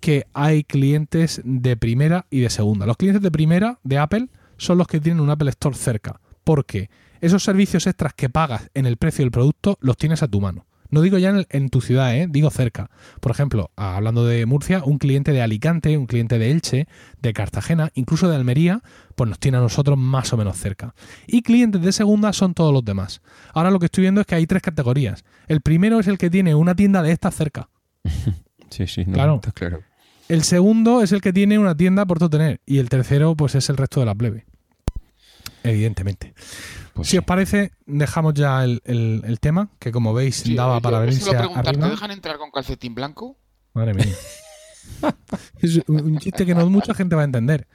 que hay clientes de primera y de segunda. Los clientes de primera de Apple son los que tienen un Apple Store cerca, porque esos servicios extras que pagas en el precio del producto los tienes a tu mano. No digo ya en, tu ciudad, ¿eh? digo cerca. Por ejemplo, hablando de Murcia, un cliente de Alicante, un cliente de Elche, de Cartagena, incluso de Almería, pues nos tiene a nosotros más o menos cerca. Y clientes de segunda son todos los demás. Ahora lo que estoy viendo es que hay tres categorías. El primero es el que tiene una tienda de estas cerca. <laughs> sí, sí, claro. claro. El segundo es el que tiene una tienda por todo tener. Y el tercero, pues es el resto de la plebe. Evidentemente. Pues si os parece, dejamos ya el, tema, que como veis daba para venirse ¿Te dejan entrar con calcetín blanco? Madre mía. <laughs> es un chiste que no mucha gente va a entender.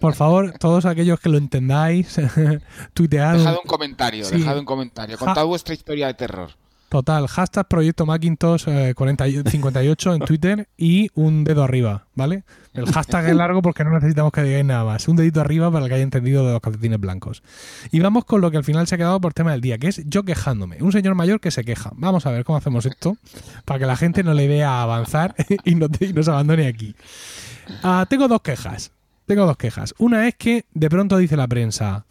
Por favor, todos aquellos que lo entendáis, <laughs> tuitead. Dejad un comentario, dejad un comentario. Contad vuestra historia de terror. Total, hashtag Proyecto Macintosh 58 en Twitter y un dedo arriba, ¿vale? El hashtag es largo porque no necesitamos que digáis nada más. Un dedito arriba para el que haya entendido de los calcetines blancos. Y vamos con lo que al final se ha quedado por tema del día, que es yo quejándome. Un señor mayor que se queja. Vamos a ver cómo hacemos esto para que la gente no le vea avanzar <laughs> y, no nos abandone aquí. Ah, tengo dos quejas. Tengo dos quejas. Una es que de pronto dice la prensa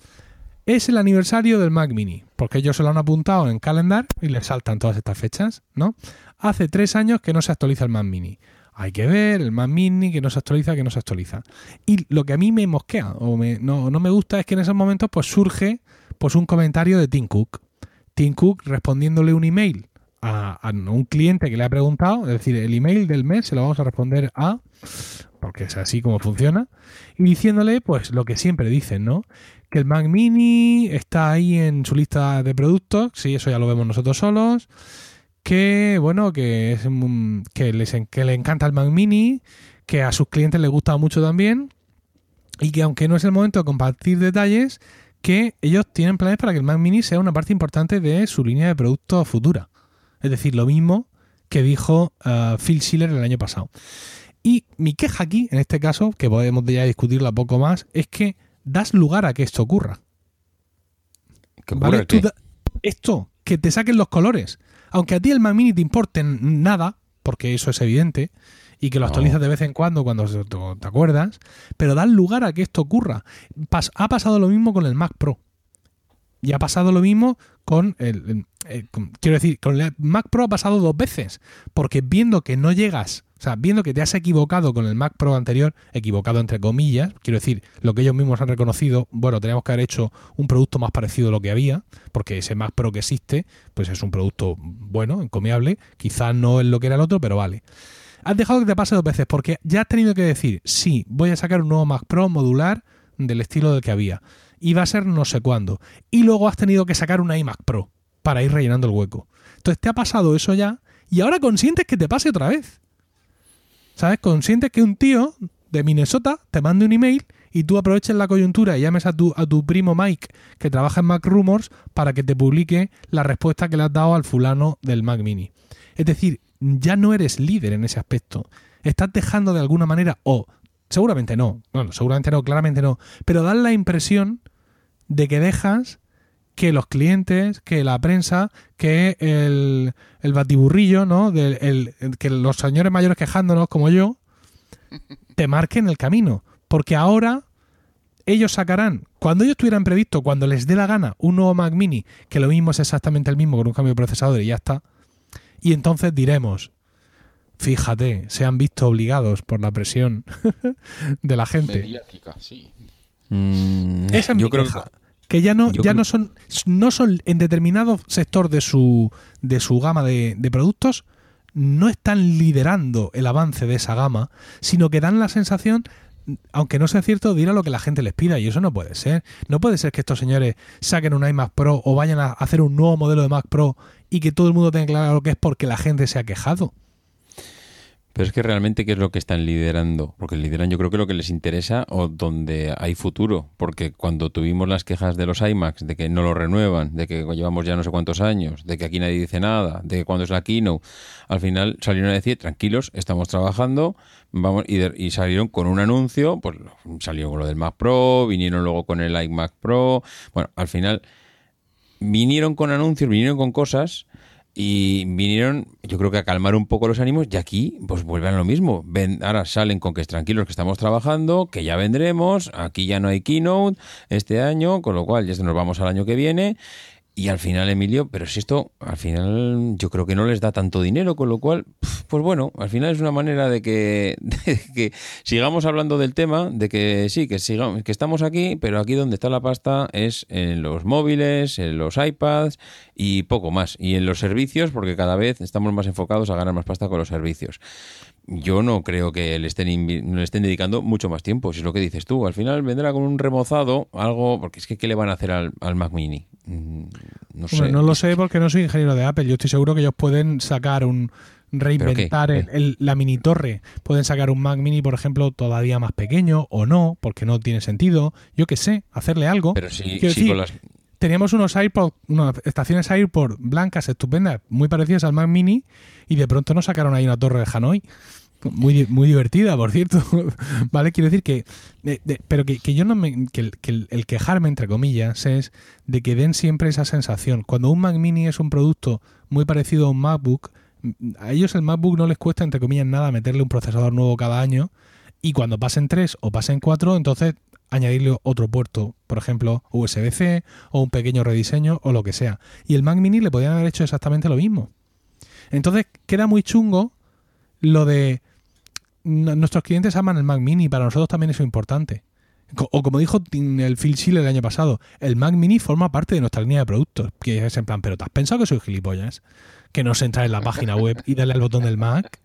es el aniversario del Mac Mini, porque ellos se lo han apuntado en calendar y les saltan todas estas fechas, ¿no? Hace tres años que no se actualiza el Mac Mini. Hay que ver el Mac Mini que no se actualiza, que no se actualiza. Y lo que a mí me mosquea o no, me gusta es que en esos momentos pues surge pues un comentario de Tim Cook. Tim Cook respondiéndole un email a, un cliente que le ha preguntado, es decir, el email del mes se lo vamos a responder a, porque es así como funciona, y diciéndole pues lo que siempre dicen, ¿no? que el Mac Mini está ahí en su lista de productos, sí, eso ya lo vemos nosotros solos, que bueno, que, es, que, les, que le encanta el Mac Mini, que a sus clientes les gusta mucho también, y que aunque no es el momento de compartir detalles, que ellos tienen planes para que el Mac Mini sea una parte importante de su línea de productos futura. Es decir, lo mismo que dijo uh, Phil Schiller el año pasado. Y mi queja aquí, en este caso, que podemos ya discutirla poco más, es que das lugar a que esto ocurra. ¿Vale? esto, que te saquen los colores. Aunque a ti el Mac Mini te importe nada, porque eso es evidente, y que lo actualizas de vez en cuando cuando te acuerdas, pero das lugar a que esto ocurra. ha pasado lo mismo con el Mac Pro. Y ha pasado lo mismo con el, quiero decir, con el Mac Pro ha pasado dos veces, porque viendo que no llegas o sea, viendo que te has equivocado con el Mac Pro anterior, equivocado entre comillas, quiero decir, lo que ellos mismos han reconocido, bueno, teníamos que haber hecho un producto más parecido a lo que había, porque ese Mac Pro que existe, pues es un producto bueno, encomiable, quizás no es lo que era el otro, pero vale. Has dejado que te pase dos veces, porque ya has tenido que decir, sí, voy a sacar un nuevo Mac Pro modular del estilo del que había, y va a ser no sé cuándo. Y luego has tenido que sacar una iMac Pro para ir rellenando el hueco. Entonces te ha pasado eso ya, y ahora consientes que te pase otra vez. ¿Sabes? Consciente que un tío de Minnesota te mande un email y tú aproveches la coyuntura y llames a tu, a tu primo Mike que trabaja en Mac Rumors para que te publique la respuesta que le has dado al fulano del Mac Mini. Es decir, ya no eres líder en ese aspecto. Estás dejando de alguna manera, o seguramente no, bueno, seguramente no, claramente no, pero dan la impresión de que dejas que los clientes, que la prensa, que el, el batiburrillo, ¿no? el, que los señores mayores quejándonos como yo, <laughs> te marquen el camino. Porque ahora ellos sacarán, cuando ellos tuvieran previsto, cuando les dé la gana, un nuevo Mac Mini, que lo mismo es exactamente el mismo con un cambio de procesador y ya está. Y entonces diremos, fíjate, se han visto obligados por la presión <laughs> de la gente. Mediática, sí. Mm, yo creo que que ya no, ya no son, no son en determinado sector de su, de su gama de, productos, no están liderando el avance de esa gama, sino que dan la sensación aunque no sea cierto, de ir a lo que la gente les pida y eso no puede ser. No puede ser que estos señores saquen un iMac Pro o vayan a hacer un nuevo modelo de Mac Pro y que todo el mundo tenga claro lo que es porque la gente se ha quejado. Pero es que realmente, ¿qué es lo que están liderando? Porque lideran yo creo que lo que les interesa o donde hay futuro. Porque cuando tuvimos las quejas de los IMAX, de que no lo renuevan, de que llevamos ya no sé cuántos años, de que aquí nadie dice nada, de que cuando es la keynote, al final salieron a decir, tranquilos, estamos trabajando, vamos y, y salieron con un anuncio, pues salieron con lo del Mac Pro, vinieron luego con el iMac Pro. Bueno, al final vinieron con anuncios, vinieron con cosas y vinieron, yo creo que a calmar un poco los ánimos y aquí pues vuelven a lo mismo. Ven, ahora salen con que es tranquilos que estamos trabajando, que ya vendremos, aquí ya no hay keynote este año, con lo cual ya nos vamos al año que viene y al final, Emilio, pero si esto al final yo creo que no les da tanto dinero, con lo cual, pues bueno, al final es una manera de que, <laughs> que sigamos hablando del tema, de que sí, que sigamos, que estamos aquí, pero aquí donde está la pasta es en los móviles, en los iPads y poco más. Y en los servicios, porque cada vez estamos más enfocados a ganar más pasta con los servicios yo no creo que le estén, le estén dedicando mucho más tiempo, si es lo que dices tú. Al final vendrá con un remozado, algo, porque es que ¿qué le van a hacer al, Mac Mini? Mm, no sé. no lo sé porque no soy ingeniero de Apple. Yo estoy seguro que ellos pueden sacar un reinventar la mini torre. Pueden sacar un Mac Mini, por ejemplo, todavía más pequeño o no, porque no tiene sentido. Yo qué sé, hacerle algo. Pero sí, las... Teníamos unos iPod, unas estaciones AirPod blancas estupendas, muy parecidas al Mac Mini, y de pronto nos sacaron ahí una torre de Hanoi. Muy, muy divertida, por cierto. <laughs> ¿Vale? Quiero decir que. pero que, yo no me. Que, el, quejarme, entre comillas, es de que den siempre esa sensación. Cuando un Mac Mini es un producto muy parecido a un MacBook, a ellos el MacBook no les cuesta, entre comillas, nada meterle un procesador nuevo cada año. Y cuando pasen tres o pasen cuatro, entonces añadirle otro puerto, por ejemplo, USB-C o un pequeño rediseño o lo que sea. Y el Mac Mini le podrían haber hecho exactamente lo mismo. Entonces queda muy chungo lo de nuestros clientes aman el Mac Mini, para nosotros también es importante. O como dijo el Phil Schiller el año pasado, el Mac Mini forma parte de nuestra línea de productos. Que es en plan, pero ¿te has pensado que soy gilipollas? Que no se entra en la página web y darle al botón del Mac.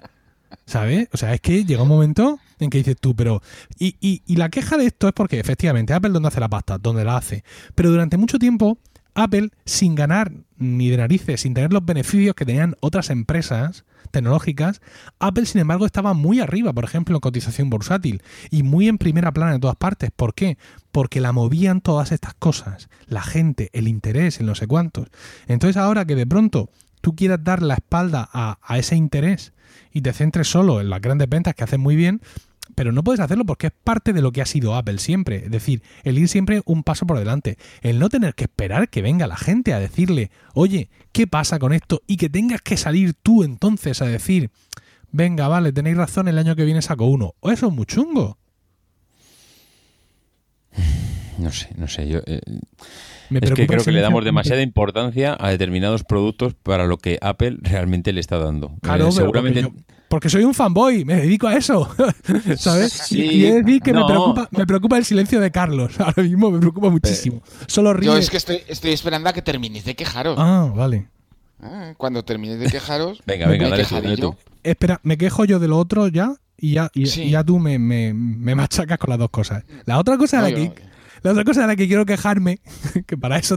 ¿Sabes? O sea, es que llega un momento en que dices tú, pero. Y, y, y la queja de esto es porque efectivamente Apple donde hace la pasta, donde la hace. Pero durante mucho tiempo, Apple, sin ganar ni de narices, sin tener los beneficios que tenían otras empresas, tecnológicas, Apple, sin embargo, estaba muy arriba, por ejemplo, en cotización bursátil y muy en primera plana en todas partes. ¿Por qué? Porque la movían todas estas cosas, la gente, el interés, el no sé cuántos. Entonces, ahora que de pronto tú quieras dar la espalda a ese interés y te centres solo en las grandes ventas que hacen muy bien, pero no puedes hacerlo porque es parte de lo que ha sido Apple siempre. Es decir, el ir siempre un paso por delante. El no tener que esperar que venga la gente a decirle, oye, ¿qué pasa con esto? Y que tengas que salir tú entonces a decir, venga, vale, tenéis razón, el año que viene saco uno. Eso es muy chungo. No sé, no sé. Yo, eh, es que creo que le damos demasiada importancia a determinados productos para lo que Apple realmente le está dando. Claro, eh, seguramente porque soy un fanboy, me dedico a eso, <laughs> ¿sabes? y he de decir que me, preocupa, me preocupa el silencio de Carlos, <laughs> ahora mismo me preocupa muchísimo. Solo ríe. Yo es que estoy, estoy esperando a que termines de quejaros. Ah, vale. Ah, cuando termines de quejaros, <laughs> venga, venga, dale, tú, Espera, me quejo yo de lo otro ya y ya, y, ya tú me, me, me, machacas con las dos cosas. La otra cosa de la que... La otra cosa de la que quiero quejarme, <laughs> que para eso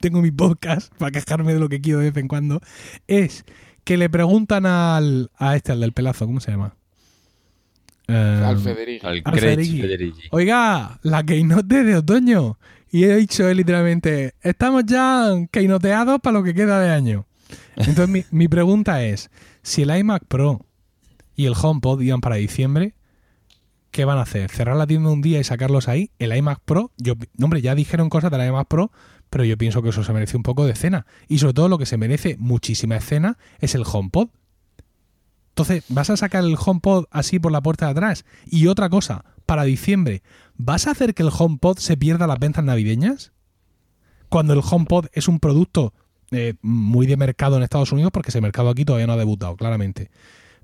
tengo mi podcast, para quejarme de lo que quiero de vez en cuando, es que le preguntan al, a este, al del pelazo, ¿cómo se llama? al Federici. Al, Federici. Oiga, la Keynote de otoño. Y he dicho literalmente, estamos ya keynoteados para lo que queda de año. Entonces mi, mi, pregunta es, si el iMac Pro y el HomePod iban para diciembre, ¿qué van a hacer? ¿Cerrar la tienda un día y sacarlos ahí? El iMac Pro, yo, hombre, ya dijeron cosas del iMac Pro, pero yo pienso que eso se merece un poco de escena. Y sobre todo lo que se merece muchísima escena es el HomePod. Entonces, ¿vas a sacar el HomePod así por la puerta de atrás? Y otra cosa, para diciembre, ¿vas a hacer que el HomePod se pierda las ventas navideñas? Cuando el HomePod es un producto eh, muy de mercado en Estados Unidos, porque ese mercado aquí todavía no ha debutado, claramente.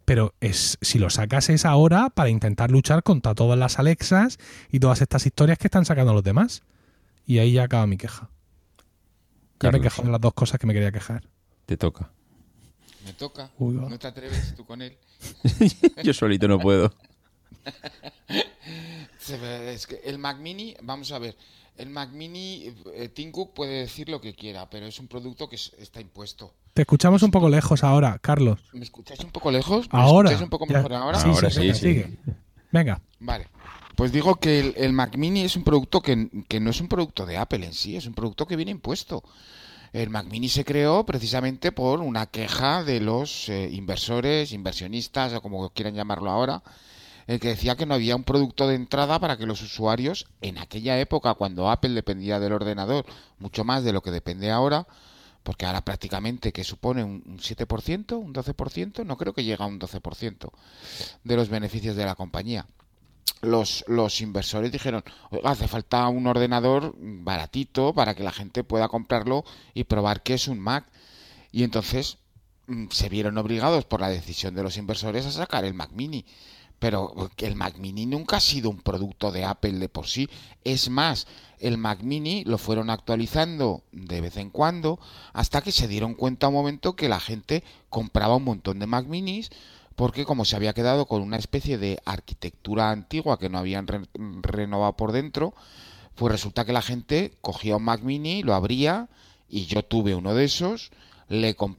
Pero es, si lo sacas es ahora para intentar luchar contra todas las Alexas y todas estas historias que están sacando los demás. Y ahí ya acaba mi queja. Ya me quejo de las dos cosas que me quería quejar. Te toca. Me toca. no te atreves tú con él. <laughs> Yo solito no puedo. <laughs> es que el Mac Mini, vamos a ver. El Mac Mini, eh, Tim Cook puede decir lo que quiera, pero es un producto que está impuesto. Te escuchamos un poco lejos ahora, Carlos. ¿Me escucháis un poco lejos? ¿Me ahora. escucháis un poco mejor ahora? Sí, ahora sí, sí. Venga. Vale. Pues digo que el, Mac Mini es un producto que, que, no es un producto de Apple en sí, es un producto que viene impuesto. El Mac Mini se creó precisamente por una queja de los eh, inversores, inversionistas o como quieran llamarlo ahora, el que decía que no había un producto de entrada para que los usuarios, en aquella época cuando Apple dependía del ordenador mucho más de lo que depende ahora, porque ahora prácticamente que supone un 7%, un 12%, no creo que llegue a un 12% de los beneficios de la compañía. Los, los inversores dijeron, hace falta un ordenador baratito para que la gente pueda comprarlo y probar que es un Mac. Y entonces mm, se vieron obligados por la decisión de los inversores a sacar el Mac mini pero el Mac Mini nunca ha sido un producto de Apple de por sí. Es más, el Mac Mini lo fueron actualizando de vez en cuando hasta que se dieron cuenta un momento que la gente compraba un montón de Mac Minis porque como se había quedado con una especie de arquitectura antigua que no habían renovado por dentro, pues resulta que la gente cogía un Mac Mini, lo abría y yo tuve uno de esos,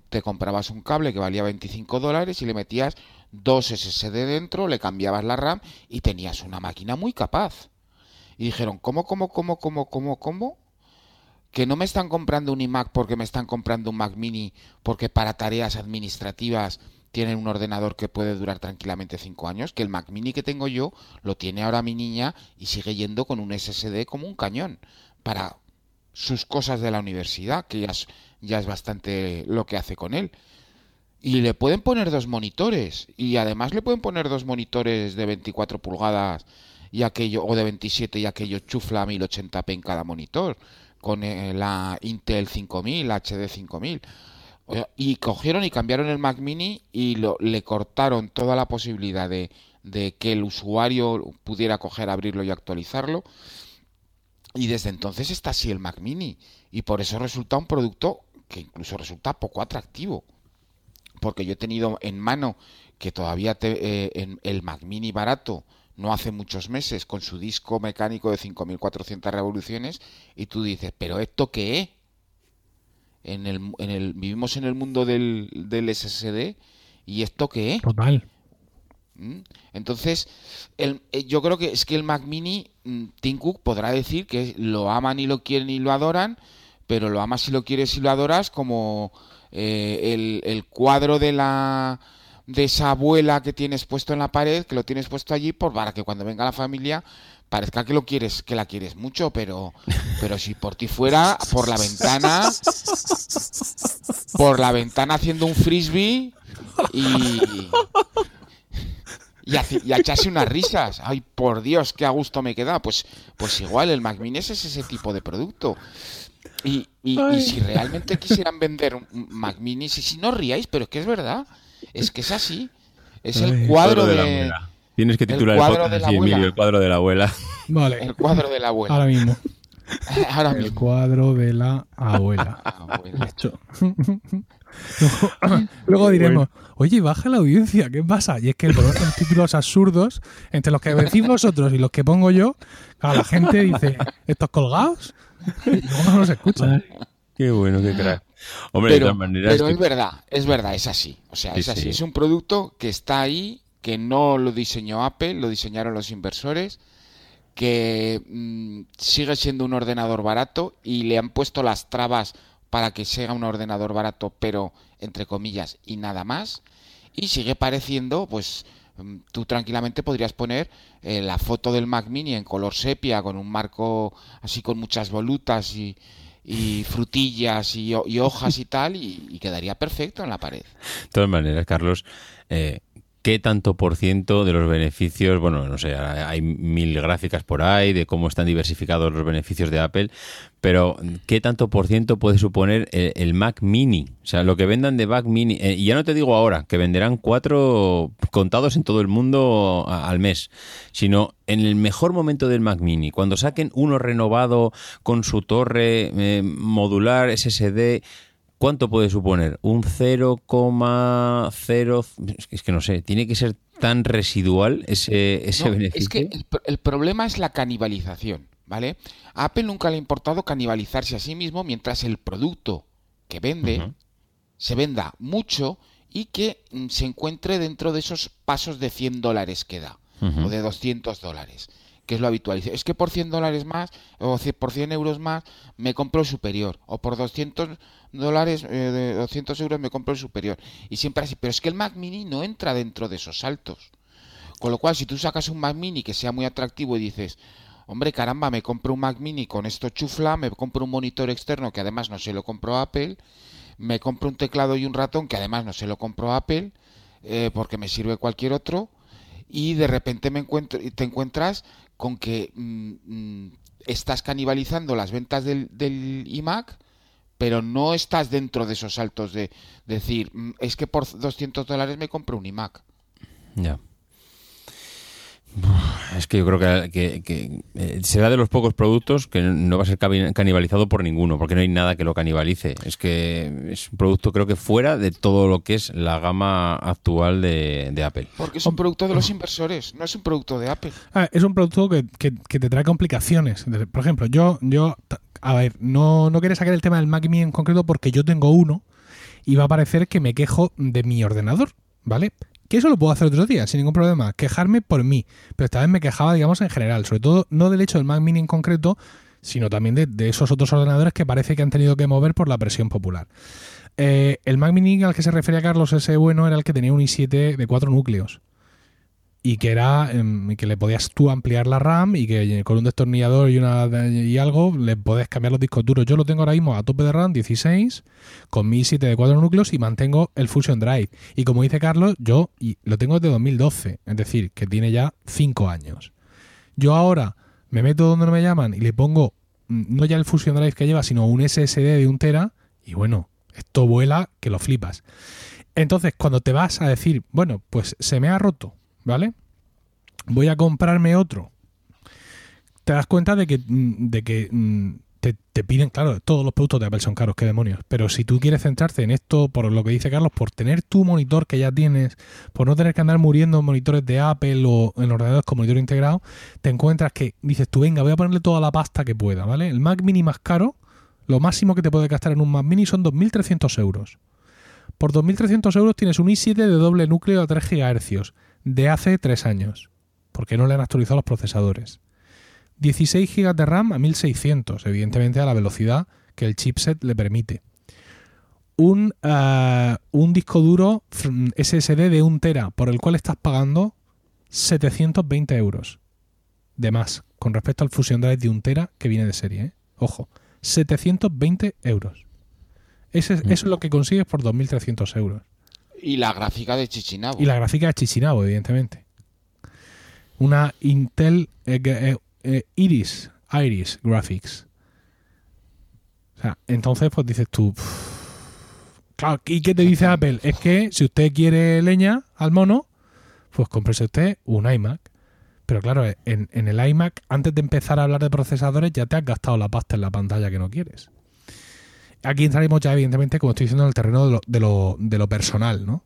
te comprabas un cable que valía 25 dólares y le metías dos SSD dentro, le cambiabas la RAM y tenías una máquina muy capaz. Y dijeron, ¿cómo, cómo, cómo, cómo, cómo, cómo? Que no me están comprando un iMac porque me están comprando un Mac mini porque para tareas administrativas tienen un ordenador que puede durar tranquilamente cinco años, que el Mac mini que tengo yo lo tiene ahora mi niña y sigue yendo con un SSD como un cañón para sus cosas de la universidad, que ya es, ya es bastante lo que hace con él. Y le pueden poner dos monitores. Y además le pueden poner dos monitores de 24 pulgadas y aquello, o de 27 y aquello chufla a 1080p en cada monitor. Con eh, la Intel 5000, HD 5000. Y cogieron y cambiaron el Mac Mini y lo, le cortaron toda la posibilidad de, de que el usuario pudiera coger, abrirlo y actualizarlo. Y desde entonces está así el Mac Mini. Y por eso resulta un producto que incluso resulta poco atractivo porque yo he tenido en mano que todavía te, eh, en el Mac Mini barato no hace muchos meses con su disco mecánico de 5400 revoluciones y tú dices, pero esto qué es? En el, en el, vivimos en el mundo del, del SSD y esto qué es? Total. ¿Mm? Entonces, el, eh, yo creo que es que el Mac Mini, mm, Tim Cook podrá decir que lo aman y lo quieren y lo adoran, pero lo amas y lo quieres y lo adoras como eh, el, cuadro de la de esa abuela que tienes puesto en la pared, que lo tienes puesto allí por para que cuando venga la familia parezca que lo quieres, que la quieres mucho, pero pero si por ti fuera por la ventana por la ventana haciendo un frisbee y y, echarse unas risas. Ay, por Dios, qué a gusto me queda. Pues, pues igual, el Mac es ese tipo de producto. Y, si realmente quisieran vender un Mac Mini, si, si no ríais, pero es que es verdad, es que es así. Es el cuadro de, Tienes que titular el, cuadro de la abuela. el cuadro de la abuela. Vale. El cuadro de la abuela. Ahora mismo. <laughs> Ahora el cuadro de la abuela. <laughs> <laughs> Luego, diremos, oye, baja la audiencia, ¿qué pasa? Y es que el los títulos absurdos, entre los que decís vosotros y los que pongo yo, la gente dice, ¿estos colgados? No nos escucha. Qué bueno, qué crack. Hombre, pero, de todas maneras. Pero es verdad, es verdad, es así. O sea, es así. Es un producto que está ahí, que no lo diseñó Apple, lo diseñaron los inversores, que mm, sigue siendo un ordenador barato y le han puesto las trabas para que sea un ordenador barato, pero entre comillas y nada más. Y sigue pareciendo, pues, mm, tú tranquilamente podrías poner eh, la foto del Mac Mini en color sepia, con un marco así con muchas volutas y, frutillas y, hojas y tal, y, quedaría perfecto en la pared. De todas maneras, Carlos, eh, qué tanto por ciento de los beneficios, bueno, no sé, hay mil gráficas por ahí de cómo están diversificados los beneficios de Apple, pero qué tanto por ciento puede suponer el, Mac Mini, o sea, lo que vendan de Mac Mini, eh, y ya no te digo ahora, que venderán cuatro contados en todo el mundo al mes, sino en el mejor momento del Mac Mini, cuando saquen uno renovado con su torre eh, modular SSD, ¿Cuánto puede suponer? ¿Un 0,0? Es que no sé, tiene que ser tan residual ese, ese beneficio. Es que el, problema es la canibalización. ¿vale? A Apple nunca le ha importado canibalizarse a sí mismo mientras el producto que vende se venda mucho y que mm, se encuentre dentro de esos pasos de 100 dólares que da, o de 200 dólares, que es lo habitual. Dice, es que por 100 dólares más, o por 100 euros más, me compro el superior, o por 200 dólares, eh, de 200 euros me compro el superior. Y siempre así, pero es que el Mac Mini no entra dentro de esos saltos. Con lo cual, si tú sacas un Mac Mini que sea muy atractivo y dices, hombre, caramba, me compro un Mac Mini con esto chufla, me compro un monitor externo que además no se lo compró Apple, me compro un teclado y un ratón que además no se lo compró Apple, eh, porque me sirve cualquier otro, y de repente me encuentro, te encuentras con que mm, mm, estás canibalizando las ventas del, iMac, pero no estás dentro de esos saltos de decir, mm, es que por 200 dólares me compro un iMac. Ya. Es que yo creo que, que- que, eh, será de los pocos productos que no va a ser canibalizado por ninguno, porque no hay nada que lo canibalice. Es que es un producto creo que fuera de todo lo que es la gama actual de, de Apple. Porque es un producto de los inversores, no es un producto de Apple. A ver, es un producto que, que- que te trae complicaciones. Por ejemplo, yo, yo a ver, no, no quería sacar el tema del Mac Mini en concreto porque yo tengo uno y va a parecer que me quejo de mi ordenador, ¿vale? Que eso lo puedo hacer otro día, sin ningún problema. Quejarme por mí. Pero esta vez me quejaba, digamos, en general. Sobre todo, no del hecho del Mac Mini en concreto, sino también de, de esos otros ordenadores que parece que han tenido que mover por la presión popular. Eh, el Mac Mini al que se refería Carlos, ese bueno, era el que tenía un i7 de cuatro núcleos y que era em, que le podías tú ampliar la RAM y que con un destornillador y una y algo le podés cambiar los discos duros. Yo lo tengo ahora mismo a tope de RAM 16 con mi i7 de 4 núcleos y mantengo el Fusion Drive. Y como dice Carlos, yo lo tengo desde 2012, es decir, que tiene ya 5 años. Yo ahora me meto donde no me llaman y le pongo mm, no ya el Fusion Drive que lleva, sino un SSD de un tera y bueno, esto vuela que lo flipas. Entonces, cuando te vas a decir, bueno, pues se me ha roto, ¿vale? Voy a comprarme otro. Te das cuenta de que, mm, de que mm, te, te piden, claro, todos los productos de Apple son caros, qué demonios. Pero si tú quieres centrarte en esto, por lo que dice Carlos, por tener tu monitor que ya tienes, por no tener que andar muriendo en monitores de Apple o en ordenadores con monitor integrado, te encuentras que dices tú, venga, voy a ponerle toda la pasta que pueda, ¿vale? El Mac Mini más caro, lo máximo que te puede gastar en un Mac Mini son 2.300 euros. Por 2.300 euros tienes un i7 de doble núcleo a 3 GHz de hace 3 años, porque no le han actualizado los procesadores. 16 GB de RAM a 1600, evidentemente a la velocidad que el chipset le permite. Un, eh, un disco duro mm, SSD de 1 tera, por el cual estás pagando 720 euros de más con respecto al Fusion Drive de 1 tera que viene de serie. ¿eh? Ojo, 720 euros. Eso es lo que consigues por 2.300 euros. Y la gráfica de Chichinabo. Y la gráfica de Chichinabo, evidentemente. Una Intel eh, eh, eh, Iris, Iris Graphics. O sea, entonces pues dices tú... "Pff". Claro, ¿y qué te dice Apple? Es que si usted quiere leña al mono, pues cómprese usted un iMac. Pero claro, en, en el iMac, antes de empezar a hablar de procesadores, ya te has gastado la pasta en la pantalla que no quieres. Aquí entraremos ya, evidentemente, como estoy diciendo, en el terreno de lo, de lo, de lo personal, ¿no?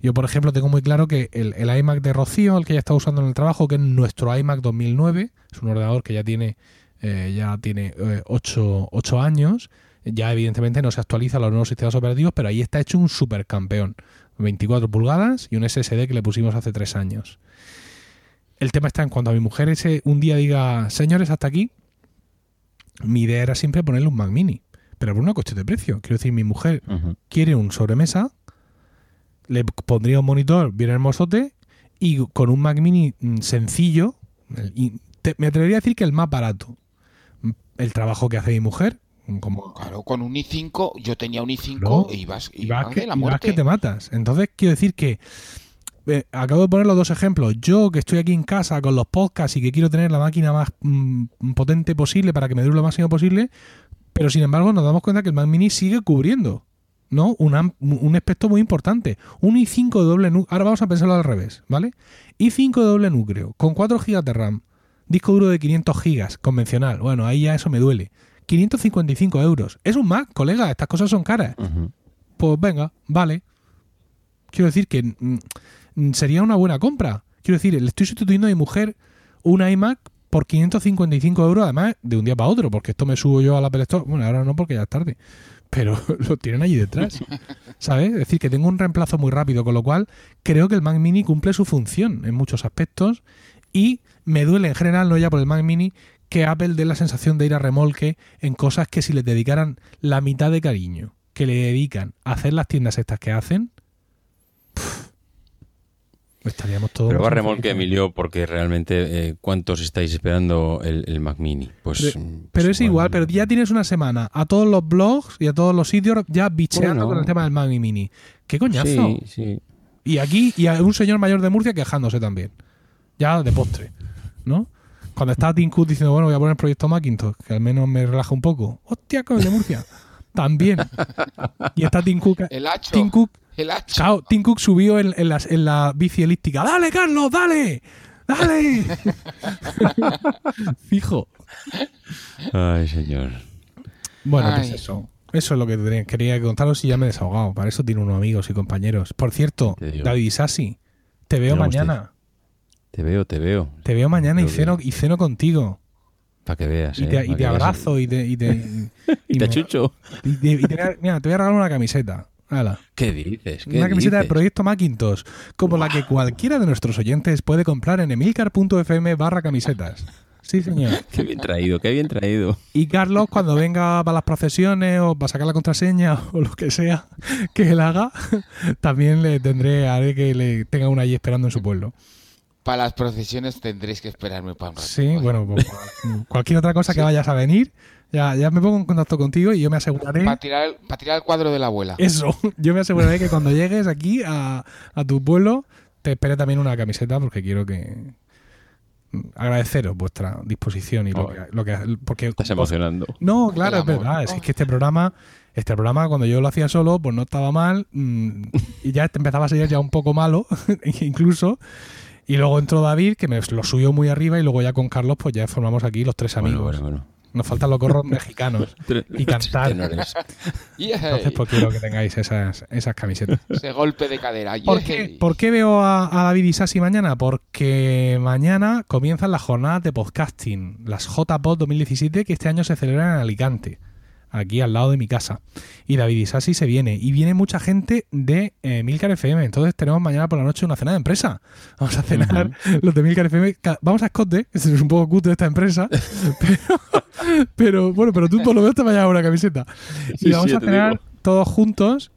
Yo, por ejemplo, tengo muy claro que el, iMac de Rocío, el que ya está usando en el trabajo, que es nuestro iMac 2009, es un ordenador que ya tiene eh, ya tiene 8 años, ya evidentemente no se actualiza los nuevos sistemas operativos, pero ahí está hecho un supercampeón. 24 pulgadas y un SSD que le pusimos hace 3 años. El tema está en cuando a mi mujer ese un día diga, señores, hasta aquí, mi idea era siempre ponerle un Mac mini, pero por una cuestión de precio. Quiero decir, mi mujer quiere un sobremesa, le pondría un monitor bien hermosote y con un Mac mini mm, sencillo, y te- me atrevería a decir que el más barato. El trabajo que hace mi mujer, como Claro, con un i5, yo tenía un i5 No, e ibas, y vas, ibas que, de la y vas muerte. que te matas. Entonces, quiero decir que eh, acabo de poner los dos ejemplos. Yo que estoy aquí en casa con los podcasts y que quiero tener la máquina más mm, potente posible para que me dure lo máximo posible, pero sin embargo nos damos cuenta que el Mac Mini sigue cubriendo ¿no? un, un aspecto muy importante. Un i5 de doble núcleo. Ahora vamos a pensarlo al revés, ¿vale? i5 de doble núcleo, con 4 GB de RAM, disco duro de 500 GB, convencional. Bueno, ahí ya eso me duele. 555 euros. Es un Mac, colega, estas cosas son caras pues venga, vale. Quiero decir que mm, sería una buena compra. Quiero decir, le estoy sustituyendo a mi mujer un iMac por 555 euros, además de un día para otro, porque esto me subo yo a la Apple Store. Bueno, ahora no porque ya es tarde, pero <laughs> lo tienen allí detrás. ¿Sabes? Es decir, que tengo un reemplazo muy rápido, con lo cual creo que el Mac Mini cumple su función en muchos aspectos y me duele en general, no ya por el Mac Mini, que Apple dé la sensación de ir a remolque en cosas que si les dedicaran la mitad de cariño que le dedican a hacer las tiendas estas que hacen, estaríamos todos... Pero va remolque. Emilio, porque realmente, eh, ¿cuántos estáis esperando el, el Mac Mini? Pues, Pero, pero pues es igual, pero ya tienes una semana a todos los blogs y a todos los sitios ya bicheando Bueno. con el tema del Mac Mini. ¿Qué coñazo? Sí, sí. Y aquí, y a un señor mayor de Murcia quejándose también. Ya de postre, ¿no? Cuando está Tim Cook diciendo, bueno, voy a poner el proyecto Macintosh, que al menos me relaja un poco. ¡Hostia, con el de Murcia! <laughs> también. Y está Tim Cook. El hacho. Tim Cook, El hacho. claro, Tim Cook subió en, en las- en la bici elíptica. ¡Dale, Carlos, dale! ¡Dale! <laughs> Fijo. Ay, señor. Bueno, Ay. pues eso. Eso es lo que tenía- quería contaros y ya me he desahogado. Para eso tiene unos amigos y compañeros. Por cierto. David Isasi, te veo mañana. Te veo, te veo. Te veo mañana y ceno, y ceno contigo. Para que veas. Y eh, te, y veas. abrazo y te. Y te, Y <laughs> te me- chucho. y te- y te- mira, te voy a regalar una camiseta. ¿Qué dices? ¿Qué Una camiseta de dices? Proyecto Macintosh, como la que cualquiera de nuestros oyentes puede comprar en emilcar.fm barra camisetas. Sí, señor. <laughs> Qué bien traído, qué bien traído. Y Carlos, cuando venga para las procesiones o para sacar la contraseña <laughs> o lo que sea que él haga, <laughs> también le tendré, haré que le tenga una allí esperando en su pueblo. Para las procesiones tendréis que esperarme para un rato. Sí, bueno, pues, cualquier otra cosa que vayas a venir, ya, ya me pongo en contacto contigo y yo me aseguraré. Para tirar, el- para tirar el cuadro de la abuela. Eso, <laughs> yo me aseguraré que cuando llegues aquí a, a tu pueblo te espere también una camiseta porque quiero que mm, agradeceros vuestra disposición y lo que, lo que porque Estás emocionando. no, claro, es verdad, es que este programa este programa cuando yo lo hacía solo pues no estaba mal mm, y ya empezaba a ser ya un poco malo <laughs> incluso y luego entró David que me lo subió muy arriba y luego ya con Carlos pues ya formamos aquí los tres amigos. Bueno, bueno, bueno. Nos faltan los gorros mexicanos <laughs> y cantar. Entonces, pues quiero que tengáis esas, esas camisetas. Ese golpe de cadera. ¿Por Yeah. qué, por qué veo a, a David Isasi mañana? Porque mañana comienzan las jornadas de podcasting, las JPod 2017, que este año se celebran en Alicante, aquí al lado de mi casa. Y David Isasi se viene. Y viene mucha gente de eh, Milcar FM. Entonces tenemos mañana por la noche una cena de empresa. <laughs> Vamos a cenar los de Milcar FM. Vamos a Escote, que es un poco cutre esta empresa. <laughs> pero, pero, bueno, pero tú por lo menos te vayas a una camiseta. Sí, y vamos sí, a cenar digo. todos juntos.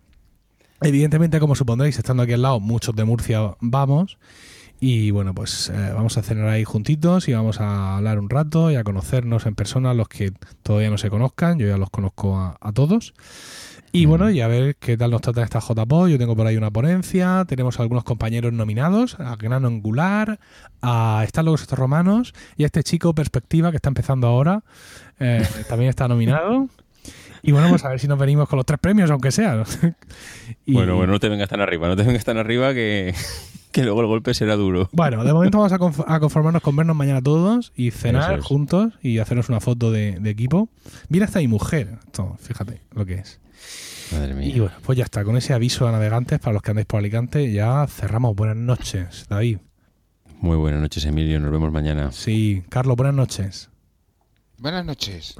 Evidentemente, como supondréis, estando aquí al lado, muchos de Murcia vamos. Y bueno, pues eh, vamos a cenar ahí juntitos y vamos a hablar un rato y a conocernos en persona los que todavía no se conozcan. Yo ya los conozco a, a todos. Y bueno, y a ver qué tal nos trata esta JPO. Yo tengo por ahí una ponencia, tenemos algunos compañeros nominados, a Grano Angular, a Están locos estos romanos y a este chico Perspectiva que está empezando ahora, eh, <laughs> también está nominado. Y bueno, pues a ver si nos venimos con los tres premios, aunque sea. <laughs> Y- Bueno, bueno, no te vengas tan arriba, no te vengas tan arriba que, que luego el golpe será duro. Bueno, de momento vamos a, conf- a conformarnos con vernos mañana todos y cenar es. juntos y hacernos una foto de, de equipo. Mira hasta mi mujer. Esto, fíjate lo que es. Madre Y mía. bueno, pues ya está. Con ese aviso a navegantes para los que andáis por Alicante, ya cerramos. Buenas noches, David. Muy buenas noches, Emilio. Nos vemos mañana. Sí, Carlos, buenas noches. Buenas noches.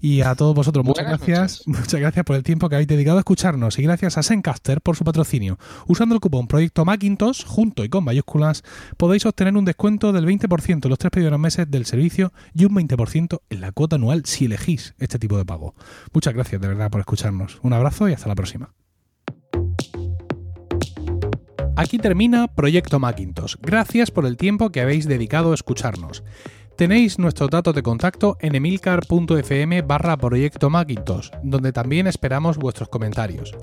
Y a todos vosotros, muchas Buenas gracias. Muchas gracias por el tiempo que habéis dedicado a escucharnos. Y gracias a Sencaster por su patrocinio. Usando el cupón Proyecto Macintosh, junto y con mayúsculas, podéis obtener un descuento del 20% en los tres primeros meses del servicio y un 20% en la cuota anual si elegís este tipo de pago. Muchas gracias de verdad por escucharnos. Un abrazo y hasta la próxima. Aquí termina Proyecto Macintosh. Gracias por el tiempo que habéis dedicado a escucharnos. Tenéis nuestros datos de contacto en emilcar.fm barra Proyecto Macintosh, donde también esperamos vuestros comentarios.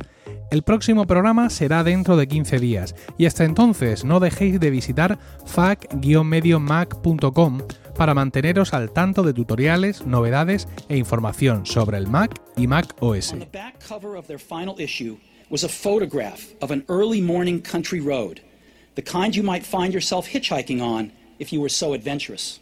El próximo programa será dentro de 15 días y hasta entonces no dejéis de visitar fac-mediomac.com para manteneros al tanto de tutoriales, novedades e información sobre el Mac y Mac OS. Was a photograph of an early morning country road, the kind you might find yourself hitchhiking on if you were so adventurous.